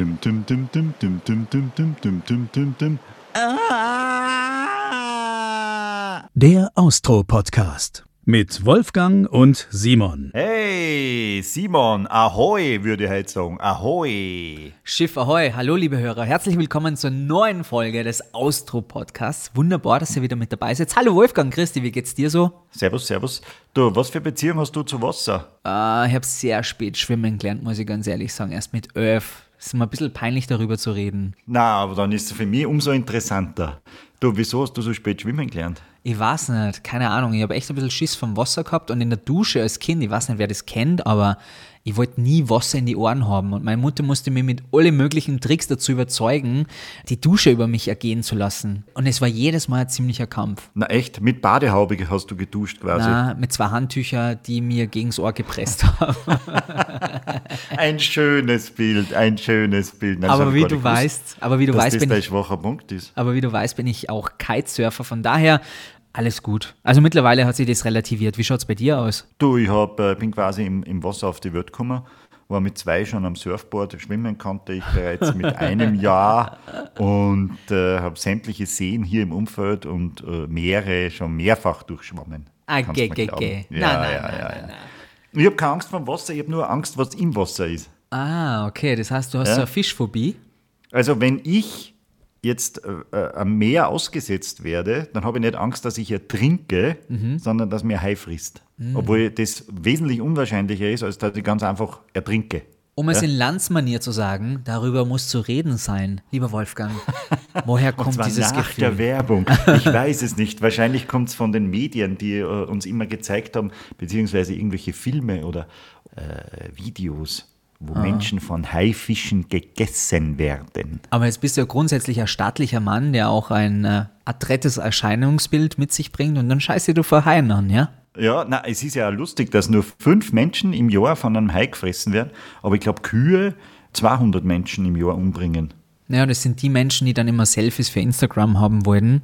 Dim, dim, dim, dim, dim, dim, dim, dim, dim, dim, dim, dim. Der Austro-Podcast mit Wolfgang und Simon. Hey, Simon, ahoi, würde ich heute sagen. Ahoi. Schiff Ahoi, hallo liebe Hörer, herzlich willkommen zur neuen Folge des Austro-Podcasts. Wunderbar, dass ihr wieder mit dabei seid. Hallo Wolfgang, Christi, wie geht's dir so? Servus, servus. Du, was für Beziehung hast du zu Wasser? Äh, ich habe sehr spät schwimmen gelernt, muss ich ganz ehrlich sagen. Erst mit elf. Es ist mir ein bisschen peinlich, darüber zu reden. Na, aber dann ist es für mich umso interessanter. Du, wieso hast du so spät schwimmen gelernt? Ich weiß nicht, keine Ahnung. Ich habe echt ein bisschen Schiss vom Wasser gehabt und in der Dusche als Kind, ich weiß nicht, wer das kennt, aber ich wollte nie Wasser in die Ohren haben. Und meine Mutter musste mir mit allen möglichen Tricks dazu überzeugen, die Dusche über mich ergehen zu lassen. Und es war jedes Mal ein ziemlicher Kampf. Na echt, mit Badehaube hast du geduscht quasi. Na, mit zwei Handtücher, die mir gegens Ohr gepresst haben. Ein schönes Bild, ein schönes Bild. Nein, aber wie du weißt, aber wie du weißt, das bin ich, schwacher Punkt ist. aber wie du weißt, bin ich auch Kitesurfer. Von daher alles gut. Also mittlerweile hat sich das relativiert. Wie schaut's bei dir aus? Du, ich hab, äh, bin quasi im, im Wasser auf die Welt gekommen, war mit zwei schon am Surfboard, schwimmen konnte ich bereits mit einem Jahr und äh, habe sämtliche Seen hier im Umfeld und äh, Meere schon mehrfach durchschwommen. Ah, glauben. geh. Ja, Nein, nein, ja, nein, ja, nein, ja. Ich habe keine Angst vor dem Wasser, ich habe nur Angst, was im Wasser ist. Ah, okay. Das heißt, du hast Ja. so eine Fischphobie. Also wenn ich jetzt äh, äh, am Meer ausgesetzt werde, dann habe ich nicht Angst, dass ich ertrinke, Mhm. sondern dass mir Hai frisst. Obwohl das wesentlich unwahrscheinlicher ist, als dass ich ganz einfach ertrinke. Um es in Landsmanier zu sagen, darüber muss zu reden sein, lieber Wolfgang. Woher Und kommt zwar dieses nach Gefühl? der Werbung. Ich weiß es nicht. Wahrscheinlich kommt es von den Medien, die äh, uns immer gezeigt haben, beziehungsweise irgendwelche Filme oder äh, Videos, wo Ah. Menschen von Haifischen gegessen werden. Aber jetzt bist du ja grundsätzlich ein staatlicher Mann, der auch ein äh, adrettes Erscheinungsbild mit sich bringt und dann scheiße du vor Haien an, ja? Ja, na, es ist ja lustig, dass nur fünf Menschen im Jahr von einem Hai gefressen werden, aber ich glaube, Kühe 200 Menschen im Jahr umbringen. Ja, das sind die Menschen, die dann immer Selfies für Instagram haben wollten.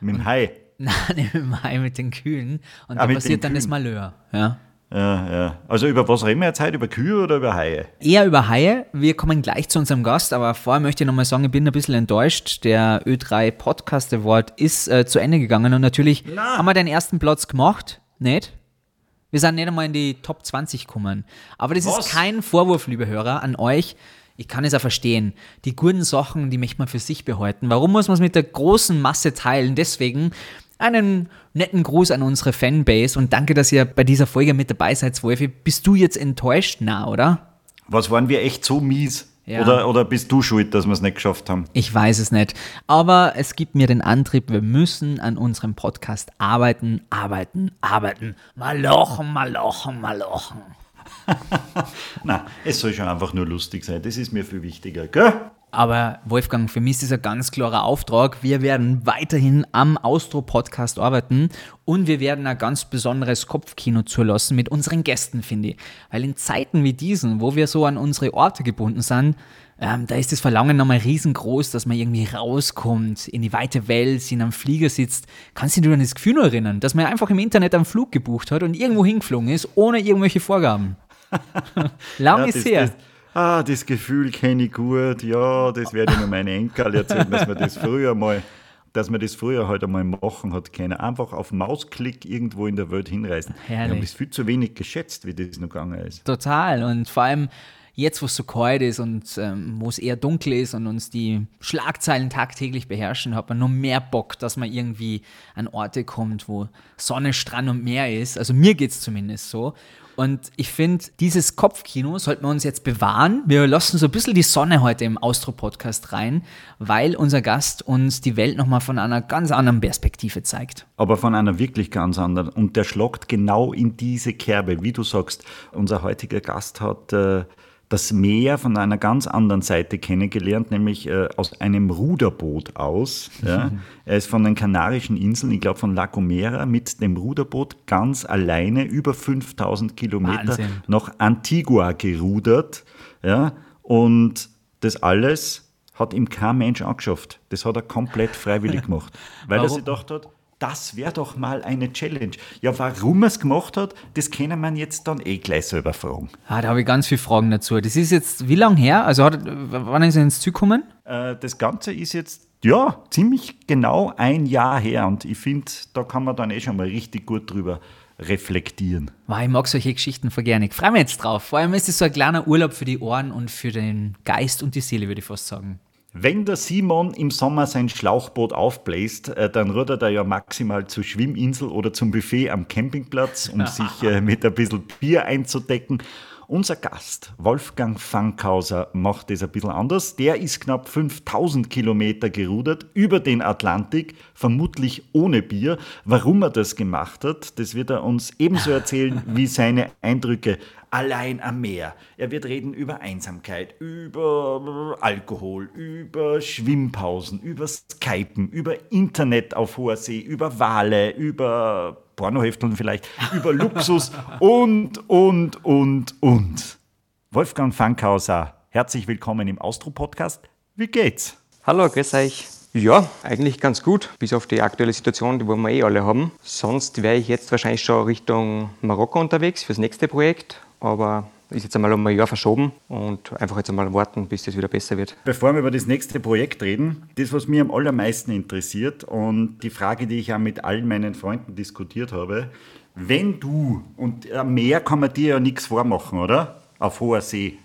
Mit dem Hai. Nein, mit dem Hai, mit den Kühen. Und Ah, da passiert dann das Kühen. Malheur. Ja. Ja, ja. Also über was reden wir jetzt heute? Über Kühe oder über Haie? Eher über Haie. Wir kommen gleich zu unserem Gast, aber vorher möchte ich nochmal sagen, ich bin ein bisschen enttäuscht. Der Ö3 Podcast Award ist äh, zu Ende gegangen und natürlich haben wir den ersten Platz gemacht. Nicht? Wir sind nicht einmal in die Top 20 gekommen. Aber das Was? ist kein Vorwurf, liebe Hörer, an euch. Ich kann es auch verstehen. Die guten Sachen, die möchte man für sich behalten. Warum muss man es mit der großen Masse teilen? Deswegen einen netten Gruß an unsere Fanbase und danke, dass ihr bei dieser Folge mit dabei seid, Wolfi. Bist du jetzt enttäuscht? Na, oder? Was waren wir echt so mies? Ja. Oder, oder bist du schuld, dass wir es nicht geschafft haben? Ich weiß es nicht. Aber es gibt mir den Antrieb, wir müssen an unserem Podcast arbeiten, arbeiten, arbeiten. Mal lochen, mal lochen, mal lochen. Na, es soll schon einfach nur lustig sein. Das ist mir viel wichtiger, gell? Aber Wolfgang, für mich ist das ein ganz klarer Auftrag. Wir werden weiterhin am Austro-Podcast arbeiten und wir werden ein ganz besonderes Kopfkino zulassen mit unseren Gästen, finde ich. Weil in Zeiten wie diesen, wo wir so an unsere Orte gebunden sind, ähm, da ist das Verlangen nochmal riesengroß, dass man irgendwie rauskommt, in die weite Welt, in einem Flieger sitzt. Kannst du dich an das Gefühl noch erinnern, dass man einfach im Internet einen Flug gebucht hat und irgendwo hingeflogen ist, ohne irgendwelche Vorgaben? Lang Ja, ist her. das, ah, das Gefühl kenne ich gut. Ja, das werde ich nur meine Enkel erzählen, dass man das früher mal, dass man das früher halt einmal machen hat können. Einfach auf Mausklick irgendwo in der Welt hinreisen. Wir Herrlich. haben das viel zu wenig geschätzt, wie das noch gegangen ist. Total. Und vor allem jetzt, wo es so kalt ist und ähm, wo es eher dunkel ist und uns die Schlagzeilen tagtäglich beherrschen, hat man nur mehr Bock, dass man irgendwie an Orte kommt, wo Sonne, Strand und Meer ist. Also mir geht es zumindest so. Und ich finde, dieses Kopfkino sollten wir uns jetzt bewahren. Wir lassen so ein bisschen die Sonne heute im Austro-Podcast rein, weil unser Gast uns die Welt nochmal von einer ganz anderen Perspektive zeigt. aber von einer wirklich ganz anderen. Und der schlagt genau in diese Kerbe, wie du sagst. Unser heutiger Gast hat äh, das Meer von einer ganz anderen Seite kennengelernt, nämlich äh, aus einem Ruderboot aus. Ja. er ist von den Kanarischen Inseln, ich glaube von La Gomera, mit dem Ruderboot ganz alleine über 5000 Kilometer Wahnsinn. nach Antigua gerudert. Ja. Und das alles hat ihm kein Mensch angeschafft. Das hat er komplett freiwillig gemacht. Weil er Warum? sich gedacht hat, Das wäre doch mal eine Challenge. Ja, warum er es gemacht hat, das können man jetzt dann eh gleich selber fragen. Ah, da habe ich ganz viele Fragen dazu. Das ist jetzt wie lange her? Also, hat, wann ist er ins Ziel gekommen? Äh, das Ganze ist jetzt, ja, ziemlich genau ein Jahr her. Und ich finde, da kann man dann eh schon mal richtig gut drüber reflektieren. Wow, ich mag solche Geschichten voll gerne. Ich freue mich jetzt drauf. Vor allem ist es so ein kleiner Urlaub für die Ohren und für den Geist und die Seele, würde ich fast sagen. Wenn der Simon im Sommer sein Schlauchboot aufbläst, äh, dann rudert er ja maximal zur Schwimminsel oder zum Buffet am Campingplatz, um sich äh, mit ein bisschen Bier einzudecken. Unser Gast, Wolfgang Fankhauser, macht das ein bisschen anders. Der ist knapp 5000 Kilometer gerudert über den Atlantik, vermutlich ohne Bier. Warum er das gemacht hat, das wird er uns ebenso erzählen wie seine Eindrücke allein am Meer. Er wird reden über Einsamkeit, über Alkohol, über Schwimmpausen, über Skypen, über Internet auf hoher See, über Wale, über Pornohefteln vielleicht, über Luxus und, und, und, und. Wolfgang Fankhauser, herzlich willkommen im Austro-Podcast. Wie geht's? Hallo, grüß euch. Ja, eigentlich ganz gut, bis auf die aktuelle Situation, die wir eh alle haben. Sonst wäre ich jetzt wahrscheinlich schon Richtung Marokko unterwegs fürs nächste Projekt aber ist jetzt einmal um ein Jahr verschoben und einfach jetzt einmal warten, bis das wieder besser wird. Bevor wir über das nächste Projekt reden, das, was mich am allermeisten interessiert und die Frage, die ich auch mit allen meinen Freunden diskutiert habe, wenn du, und am Meer kann man dir ja nichts vormachen, oder? Auf hoher See.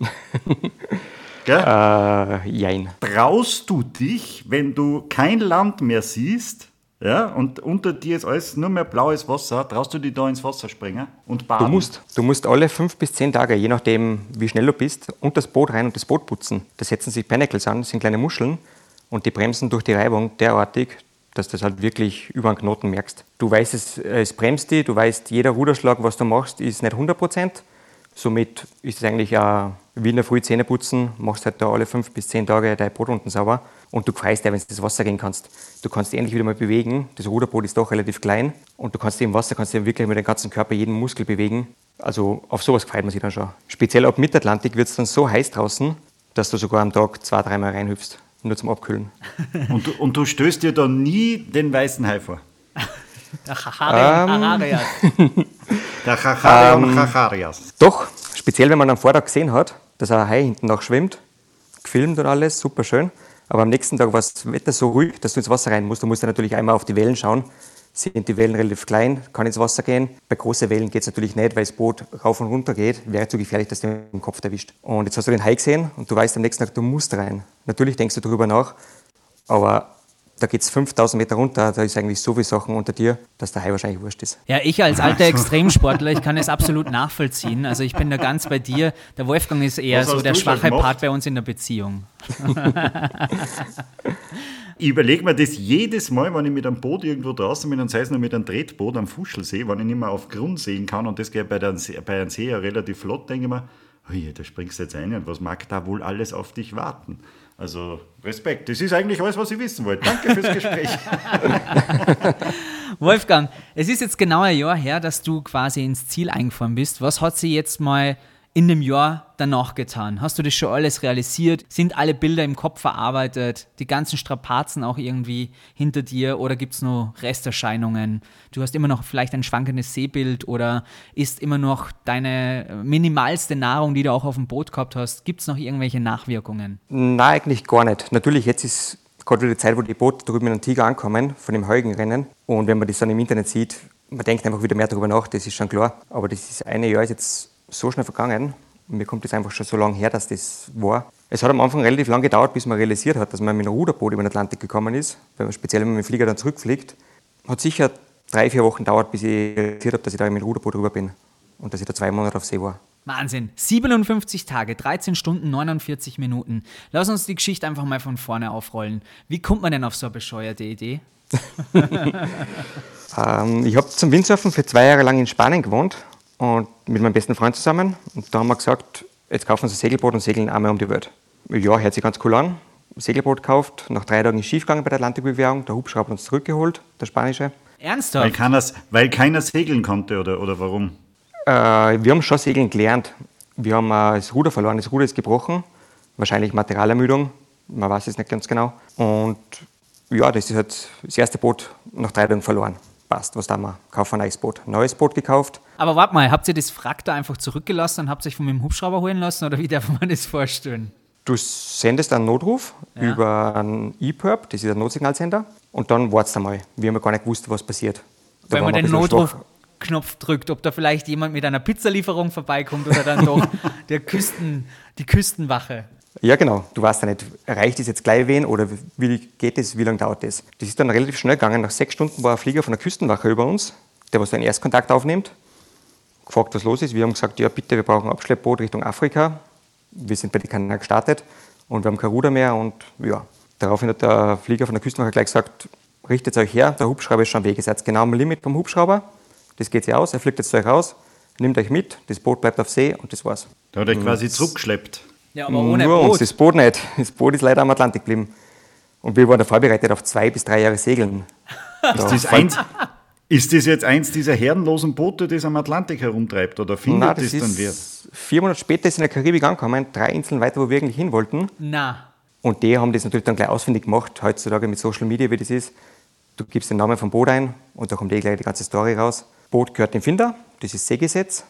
Gell? Äh, jein. Traust du dich, wenn du kein Land mehr siehst, ja, und unter dir ist alles nur mehr blaues Wasser. Traust du dich da ins Wasser springen und baden? Du musst, du musst alle fünf bis zehn Tage, je nachdem, wie schnell du bist, unter das Boot rein und das Boot putzen. Da setzen sich Pinnacles an, das sind kleine Muscheln und die bremsen durch die Reibung derartig, dass du das halt wirklich über einen Knoten merkst. Du weißt, es, es bremst dich, du weißt, jeder Ruderschlag, was du machst, ist nicht 100 Prozent. Somit ist es eigentlich auch wie in der Früh Zähne putzen, machst halt da alle fünf bis zehn Tage dein Boot unten sauber und du freust dich, wenn du ins Wasser gehen kannst. Du kannst dich endlich wieder mal bewegen. Das Ruderboot ist doch relativ klein und du kannst dich im Wasser kannst dich wirklich mit dem ganzen Körper jeden Muskel bewegen. Also auf sowas freut man sich dann schon. Speziell ab Mittatlantik wird es dann so heiß draußen, dass du sogar am Tag zwei, dreimal reinhüpfst, nur zum Abkühlen. und, du, und du stößt dir dann nie den weißen Hai vor? Der Chacharias. Ähm, Der Chacharias. Ähm, doch, speziell wenn man am Vortag gesehen hat, dass ein Hai hinten noch schwimmt, gefilmt und alles, super schön. Aber am nächsten Tag war das Wetter so ruhig, dass du ins Wasser rein musst. Du musst natürlich einmal auf die Wellen schauen. Sind die Wellen relativ klein, kann ins Wasser gehen. Bei großen Wellen geht es natürlich nicht, weil das Boot rauf und runter geht. Wäre zu gefährlich, dass du den Kopf erwischt. Und jetzt hast du den Hai gesehen und du weißt am nächsten Tag, du musst rein. Natürlich denkst du darüber nach, aber da geht es 5000 Meter runter, da ist eigentlich so viel Sachen unter dir, dass der Hai wahrscheinlich wurscht ist. Ja, ich als alter Extremsportler, ich kann es absolut nachvollziehen. Also ich bin da ganz bei dir. Der Wolfgang ist eher so der schwache Part bei uns in der Beziehung. ich überlege mir das jedes Mal, wenn ich mit einem Boot irgendwo draußen bin und sei es nur mit einem Tretboot am Fuschelsee, wenn ich nicht mehr auf Grund sehen kann und das geht bei, der, bei einem See ja relativ flott, denke ich mir, ui, da springst du jetzt ein und was mag da wohl alles auf dich warten? Also Respekt. Das ist eigentlich alles, was ich wissen wollte. Danke fürs Gespräch. Wolfgang, es ist jetzt genau ein Jahr her, dass du quasi ins Ziel eingefahren bist. Was hat sie jetzt mal in dem Jahr danach getan? Hast du das schon alles realisiert? Sind alle Bilder im Kopf verarbeitet? Die ganzen Strapazen auch irgendwie hinter dir? Oder gibt es noch Resterscheinungen? Du hast immer noch vielleicht ein schwankendes Sehbild oder ist immer noch deine minimalste Nahrung, die du auch auf dem Boot gehabt hast? Gibt es noch irgendwelche Nachwirkungen? Nein, eigentlich gar nicht. Natürlich, jetzt ist gerade wieder die Zeit, wo die Boote drüben in den Tiger ankommen, von dem Heugenrennen. Und wenn man das dann im Internet sieht, man denkt einfach wieder mehr darüber nach, das ist schon klar. Aber das ist eine Jahr ist jetzt so schnell vergangen. Mir kommt das einfach schon so lange her, dass das war. Es hat am Anfang relativ lange gedauert, bis man realisiert hat, dass man mit einem Ruderboot über den Atlantik gekommen ist. Weil man speziell, wenn man mit dem Flieger dann zurückfliegt, hat sicher drei, vier Wochen gedauert, bis ich realisiert habe, dass ich da mit dem Ruderboot rüber bin. Und dass ich da zwei Monate auf See war. Wahnsinn. 57 Tage, 13 Stunden, 49 Minuten. Lass uns die Geschichte einfach mal von vorne aufrollen. Wie kommt man denn auf so eine bescheuerte Idee? ähm, ich habe zum Windsurfen für zwei Jahre lang in Spanien gewohnt und mit meinem besten Freund zusammen. Und da haben wir gesagt, jetzt kaufen wir uns ein Segelboot und segeln einmal um die Welt. Ja, hört sich ganz cool an. Segelboot gekauft, nach drei Tagen ist schiefgegangen bei der Atlantikbewährung. Der Hubschrauber hat uns zurückgeholt, der spanische. Ernsthaft? Weil keiner, weil keiner segeln konnte oder, oder warum? Äh, wir haben schon segeln gelernt. Wir haben äh, das Ruder verloren, das Ruder ist gebrochen. Wahrscheinlich Materialermüdung, man weiß es nicht ganz genau. Und ja, das ist halt das erste Boot nach drei Tagen verloren. Passt, was da wir? Kaufen ein neues Boot. Neues Boot gekauft. Aber warte mal, habt ihr das Frack da einfach zurückgelassen und habt euch von dem Hubschrauber holen lassen oder wie darf man das vorstellen? Du sendest einen Notruf Ja. über einen E-Perb, das ist ein Notsignalsender, und dann wartest du einmal. Wir haben ja gar nicht gewusst, was passiert. Da Wenn man den. Notrufknopf drückt, ob da vielleicht jemand mit einer Pizzalieferung vorbeikommt oder dann doch der Küsten, die Küstenwache. Ja, genau. Du weißt ja nicht, erreicht es jetzt gleich wen oder wie geht es, wie lange dauert das? Das ist dann relativ schnell gegangen. Nach sechs Stunden war ein Flieger von der Küstenwache über uns, der was dann Erstkontakt aufnimmt, gefragt, was los ist. Wir haben gesagt, ja bitte, wir brauchen ein Abschleppboot Richtung Afrika. Wir sind bei den Kanaren gestartet und wir haben kein Ruder mehr und ja. Daraufhin hat der Flieger von der Küstenwache gleich gesagt, richtet euch her, der Hubschrauber ist schon am Weg. Ihr seid genau am Limit vom Hubschrauber. Das geht sich aus, er fliegt jetzt zu euch raus, nimmt euch mit, das Boot bleibt auf See und das war's. Da hat er quasi zurückgeschleppt. Ja, aber ohne Nur uns, Boot. das Boot nicht. Das Boot ist leider am Atlantik geblieben. Und wir waren da vorbereitet auf zwei bis drei Jahre Segeln. Da Ist das, eins, ist das jetzt eins dieser herrenlosen Boote, das am Atlantik herumtreibt? Oder findet Nein, das, das dann wer? ist vier Monate später ist in der Karibik angekommen, drei Inseln weiter, wo wir eigentlich hin wollten. Na, Und die haben das natürlich dann gleich ausfindig gemacht, heutzutage mit Social Media, wie das ist. Du gibst den Namen vom Boot ein und da kommt eh gleich die ganze Story raus. Boot gehört dem Finder, das ist Seegesetz.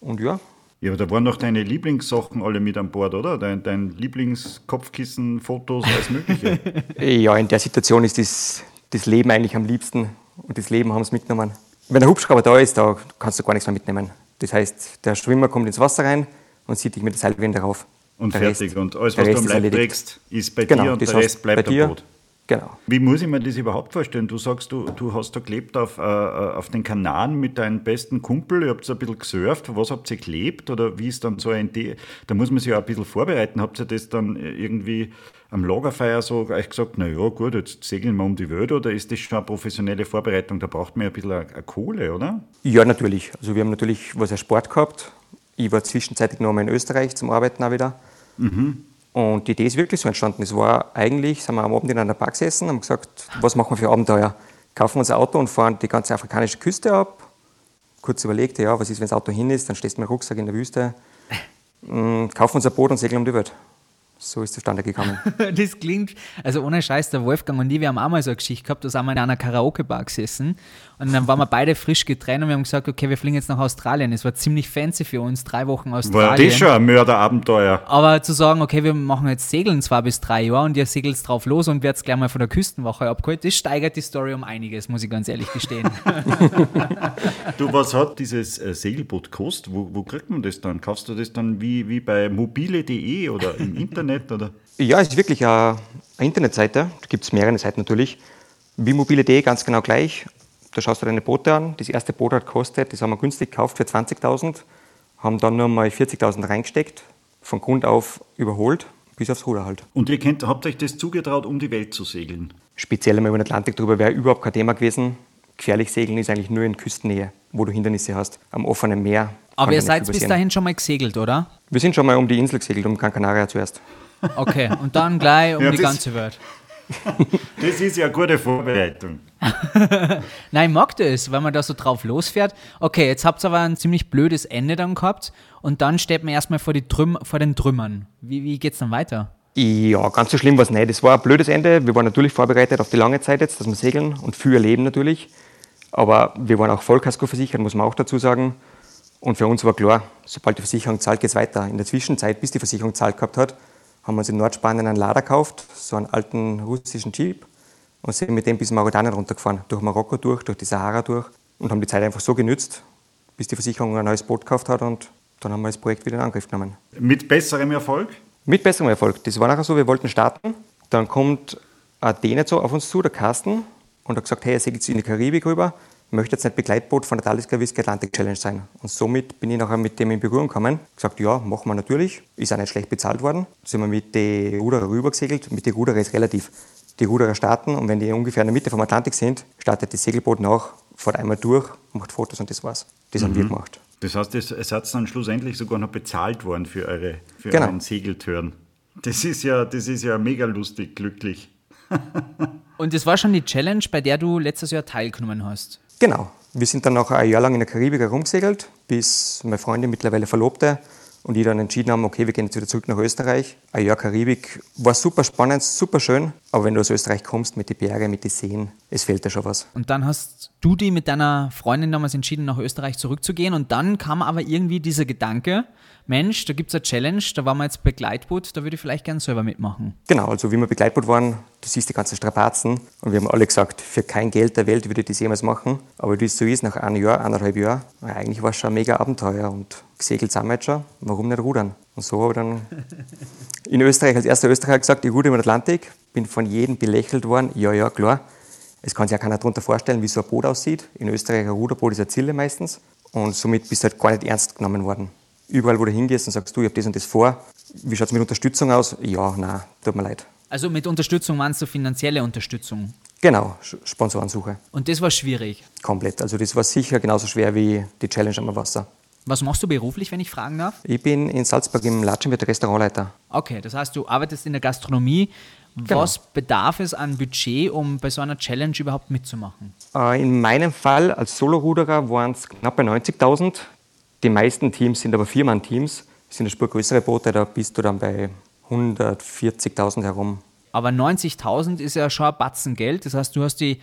Und ja, Ja, aber da waren noch deine Lieblingssachen alle mit an Bord, oder? Dein, dein Lieblingskopfkissen, Fotos, alles Mögliche. Ja, in der Situation ist das, das Leben eigentlich am liebsten und das Leben haben sie mitgenommen. Wenn der Hubschrauber da ist, da kannst du gar nichts mehr mitnehmen. Das heißt, der Schwimmer kommt ins Wasser rein und zieht dich mit der Seilwinde rauf. Und Der fertig. Rest- und alles, was du am Leib trägst, ist bei Genau, dir und der Rest bleibt bei dir. am Boot. Genau. Wie muss ich mir das überhaupt vorstellen? Du sagst, du, du hast da gelebt auf, äh, auf den Kanaren mit deinem besten Kumpel, ihr habt ein bisschen gesurft, was habt ihr gelebt oder wie ist dann so ein Idee? Da muss man sich ja ein bisschen vorbereiten. Habt ihr das dann irgendwie am Lagerfeuer so euch gesagt, na ja, gut, jetzt segeln wir um die Welt oder ist das schon eine professionelle Vorbereitung? Da braucht man ja ein bisschen eine, eine Kohle, oder? Ja, natürlich. Also wir haben natürlich was als Sport gehabt. Ich war zwischenzeitlich noch mal in Österreich zum Arbeiten auch wieder. Und die Idee ist wirklich so entstanden. Es war eigentlich, sind wir am Abend in einer Bar gesessen, haben gesagt, was machen wir für Abenteuer? Kaufen wir uns ein Auto und fahren die ganze afrikanische Küste ab. Kurz überlegt, ja, was ist, wenn das Auto hin ist, dann stehst du mit dem Rucksack in der Wüste. Mm, Kaufen uns ein Boot und segeln um die Welt. So ist zustande gekommen. das klingt, also ohne Scheiß, der Wolfgang und ich, wir haben auch mal so eine Geschichte gehabt, da sind wir in einer Karaoke-Bar gesessen und dann waren wir beide frisch getrennt und wir haben gesagt, okay, wir fliegen jetzt nach Australien. Es war ziemlich fancy für uns, drei Wochen War Australien. das schon ein Mörderabenteuer? Aber zu sagen, okay, wir machen jetzt Segeln zwei bis drei Jahre und ihr segelt drauf los und werdet gleich mal von der Küstenwache abgeholt, das steigert die Story um einiges, muss ich ganz ehrlich gestehen. Du, was hat dieses äh, Segelboot gekostet? Wo, wo kriegt man das dann? Kaufst du das dann wie, wie bei mobile.de oder im Internet? Oder? Ja, es ist wirklich eine, eine Internetseite. Da gibt es mehrere Seiten natürlich. Wie mobile.de ganz genau gleich. Da schaust du deine Boote an. Das erste Boot hat gekostet, das haben wir günstig gekauft für 20.000. Haben dann nur mal 40.000 reingesteckt. Von Grund auf überholt, bis aufs Ruder halt. Und ihr kennt, habt euch das zugetraut, um die Welt zu segeln? Speziell einmal über den Atlantik drüber wäre überhaupt kein Thema gewesen. Gefährlich segeln ist eigentlich nur in Küstennähe, wo du Hindernisse hast. Am offenen Meer. Aber ihr seid bis dahin schon mal gesegelt, oder? Wir sind schon mal um die Insel gesegelt, um Gran Canaria zuerst. Okay, und dann gleich um Ja, die ganze Welt. Das ist ja eine gute Vorbereitung. Nein, ich mag das, wenn man da so drauf losfährt. Okay, jetzt habt ihr aber ein ziemlich blödes Ende dann gehabt und dann steht man erstmal vor, die Trüm vor den Trümmern. Wie, wie geht's dann weiter? Ja, ganz so schlimm war es nicht. Es war ein blödes Ende. Wir waren natürlich vorbereitet auf die lange Zeit jetzt, dass wir segeln und viel erleben natürlich. Aber wir waren auch Vollkasko versichert, muss man auch dazu sagen. Und für uns war klar, sobald die Versicherung zahlt, geht es weiter. In der Zwischenzeit, bis die Versicherung zahlt gehabt hat, haben wir uns in Nordspanien einen Lader gekauft, so einen alten russischen Jeep, und sind mit dem bis Mauretanien runtergefahren, durch Marokko durch, durch die Sahara durch und haben die Zeit einfach so genützt, bis die Versicherung ein neues Boot gekauft hat und dann haben wir das Projekt wieder in Angriff genommen. Mit besserem Erfolg? Mit besserem Erfolg. Das war nachher so, wir wollten starten. Dann kommt ein Däne auf uns zu, der Carsten, und hat gesagt, hey, er segelt in die Karibik rüber, möchte jetzt nicht Begleitboot von der Talisker Whisky Atlantic Challenge sein. Und somit bin ich nachher mit dem in Berührung gekommen. Gesagt, ja, machen wir natürlich. Ist auch nicht schlecht bezahlt worden. Sind wir mit den Ruderer rüber gesegelt. Mit den Ruderer ist relativ. Die Ruderer starten und wenn die ungefähr in der Mitte vom Atlantik sind, startet das Segelboot nach, fährt einmal durch, macht Fotos und das war's. Das haben wir gemacht. Das heißt, es es hat dann schlussendlich sogar noch bezahlt worden für, eure, für Genau. euren Segeltörn. Das ist ja, das ist ja mega lustig, glücklich. Und das war schon die Challenge, bei der du letztes Jahr teilgenommen hast. Genau. Wir sind dann noch ein Jahr lang in der Karibik herumgesegelt, bis meine Freundin mittlerweile Verlobte und ich dann entschieden haben, okay, wir gehen jetzt wieder zurück nach Österreich. Ein Jahr Karibik war super spannend, super schön. Aber wenn du aus Österreich kommst, mit den Bergen, mit den Seen, es fehlt dir schon was. Und dann hast du die mit deiner Freundin damals entschieden, nach Österreich zurückzugehen. Und dann kam aber irgendwie dieser Gedanke, Mensch, da gibt es eine Challenge, da waren wir jetzt Begleitboot, da würde ich vielleicht gerne selber mitmachen. Genau, also wie wir Begleitboot waren, du siehst die ganzen Strapazen und wir haben alle gesagt, für kein Geld der Welt würde ich das jemals machen. Aber wie es so ist, nach einem Jahr, eineinhalb Jahren, eigentlich war es schon ein mega Abenteuer und gesegelt sind wir jetzt schon, warum nicht rudern? Und so habe ich dann in Österreich als erster Österreicher gesagt, ich ruder im Atlantik, bin von jedem belächelt worden, ja, ja, klar. Es kann sich ja keiner darunter vorstellen, wie so ein Boot aussieht. In Österreich ein Ruderboot ist ein Zille meistens und somit bist du halt gar nicht ernst genommen worden überall, wo du hingehst und sagst, du, ich habe das und das vor. Wie schaut es mit Unterstützung aus? Ja, nein, tut mir leid. Also mit Unterstützung meinst du finanzielle Unterstützung? Genau, Sponsorensuche. Und das war schwierig? Komplett. Also das war sicher genauso schwer wie die Challenge am Wasser. Was machst du beruflich, wenn ich fragen darf? Ich bin in Salzburg im Latschenwirt Restaurantleiter. Okay, das heißt, du arbeitest in der Gastronomie. Genau. Was bedarf es an Budget, um bei so einer Challenge überhaupt mitzumachen? Äh, in meinem Fall als Soloruderer waren es knapp bei 90.000. Die meisten Teams sind aber Viermann-Teams. Sind eine Spur größere Boote, da bist du dann bei 140.000 herum. Aber 90.000 ist ja schon ein Batzen Geld. Das heißt, du hast die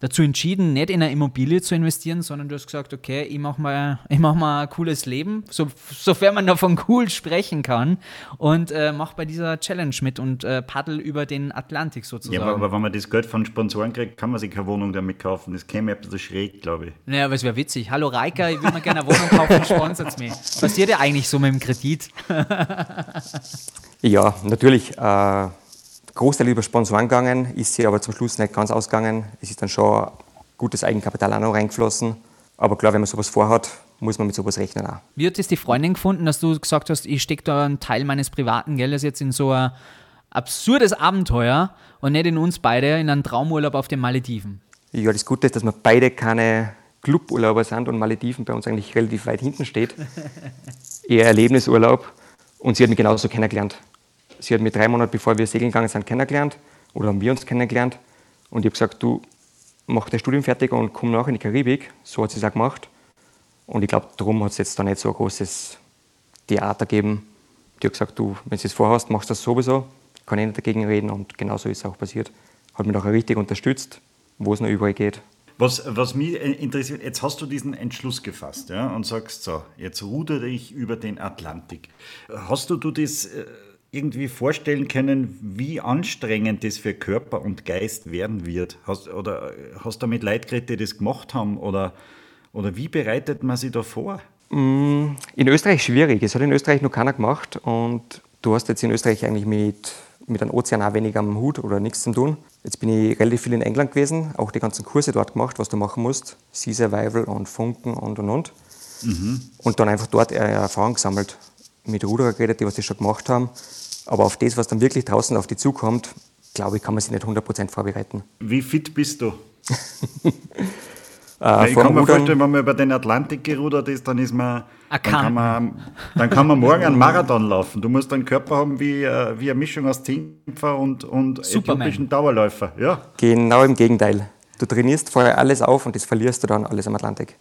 dazu entschieden, nicht in eine Immobilie zu investieren, sondern du hast gesagt, okay, ich mache mal, mach mal ein cooles Leben, so, sofern man davon cool sprechen kann, und äh, mach bei dieser Challenge mit und äh, paddel über den Atlantik sozusagen. Ja, aber, aber, wenn man das Geld von Sponsoren kriegt, kann man sich keine Wohnung damit kaufen. Das käme ein bisschen schräg, glaube ich. Naja, aber es wäre witzig. Hallo Reika, ich würde mir gerne eine Wohnung kaufen, sponsert mich. Passiert ja eigentlich so mit dem Kredit? ja, natürlich. Äh Großteil über Sponsoren gegangen, ist sie aber zum Schluss nicht ganz ausgegangen. Es ist dann schon gutes Eigenkapital auch noch reingeflossen. Aber klar, wenn man sowas vorhat, muss man mit sowas rechnen auch. Wie hat es die Freundin gefunden, dass du gesagt hast, ich stecke da einen Teil meines privaten Geldes jetzt in so ein absurdes Abenteuer und nicht in uns beide in einen Traumurlaub auf den Malediven? Ja, das Gute ist, dass wir beide keine Cluburlauber sind und Malediven bei uns eigentlich relativ weit hinten steht. Eher Erlebnisurlaub. Und sie hat mich genauso kennengelernt. Sie hat mich drei Monate bevor wir segeln gegangen sind kennengelernt oder haben wir uns kennengelernt. Und ich habe gesagt, du mach dein Studium fertig und komm nach in die Karibik. So hat sie es auch gemacht. Und ich glaube, darum hat es jetzt da nicht so ein großes Theater gegeben. Die hat gesagt, du, wenn du es vorhast, machst du das sowieso. Kann ich nicht dagegen reden und genau so ist es auch passiert. Hat mich nachher richtig unterstützt, wo es noch überall geht. Was, was mich interessiert, jetzt hast du diesen Entschluss gefasst ja, und sagst so, jetzt rudere ich über den Atlantik. Hast du, du das äh, irgendwie vorstellen können, wie anstrengend das für Körper und Geist werden wird? Hast, oder hast du geredet, die das gemacht haben? Oder, oder wie bereitet man sich da vor? Mm, in Österreich schwierig. Es hat in Österreich noch keiner gemacht. Und du hast jetzt in Österreich eigentlich mit, mit einem Ozean auch wenig am Hut oder nichts zu tun. Jetzt bin ich relativ viel in England gewesen, auch die ganzen Kurse dort gemacht, was du machen musst. Sea Survival und Funken und und und. Mhm. Und dann einfach dort Erfahrung gesammelt. Mit Ruderer geredet, die was die schon gemacht haben. Aber auf das, was dann wirklich draußen auf die zukommt, glaube ich, kann man sich nicht 100% vorbereiten. Wie fit bist du? Äh, ich kann mir vorstellen, wenn man über den Atlantik gerudert ist, dann ist man, dann kann man, dann kann man morgen einen Marathon laufen. Du musst einen Körper haben wie, äh, wie eine Mischung aus Zehnkämpfer und, und äthiopischen Dauerläufer. Ja. Genau im Gegenteil. Du trainierst vorher alles auf und das verlierst du dann alles am Atlantik.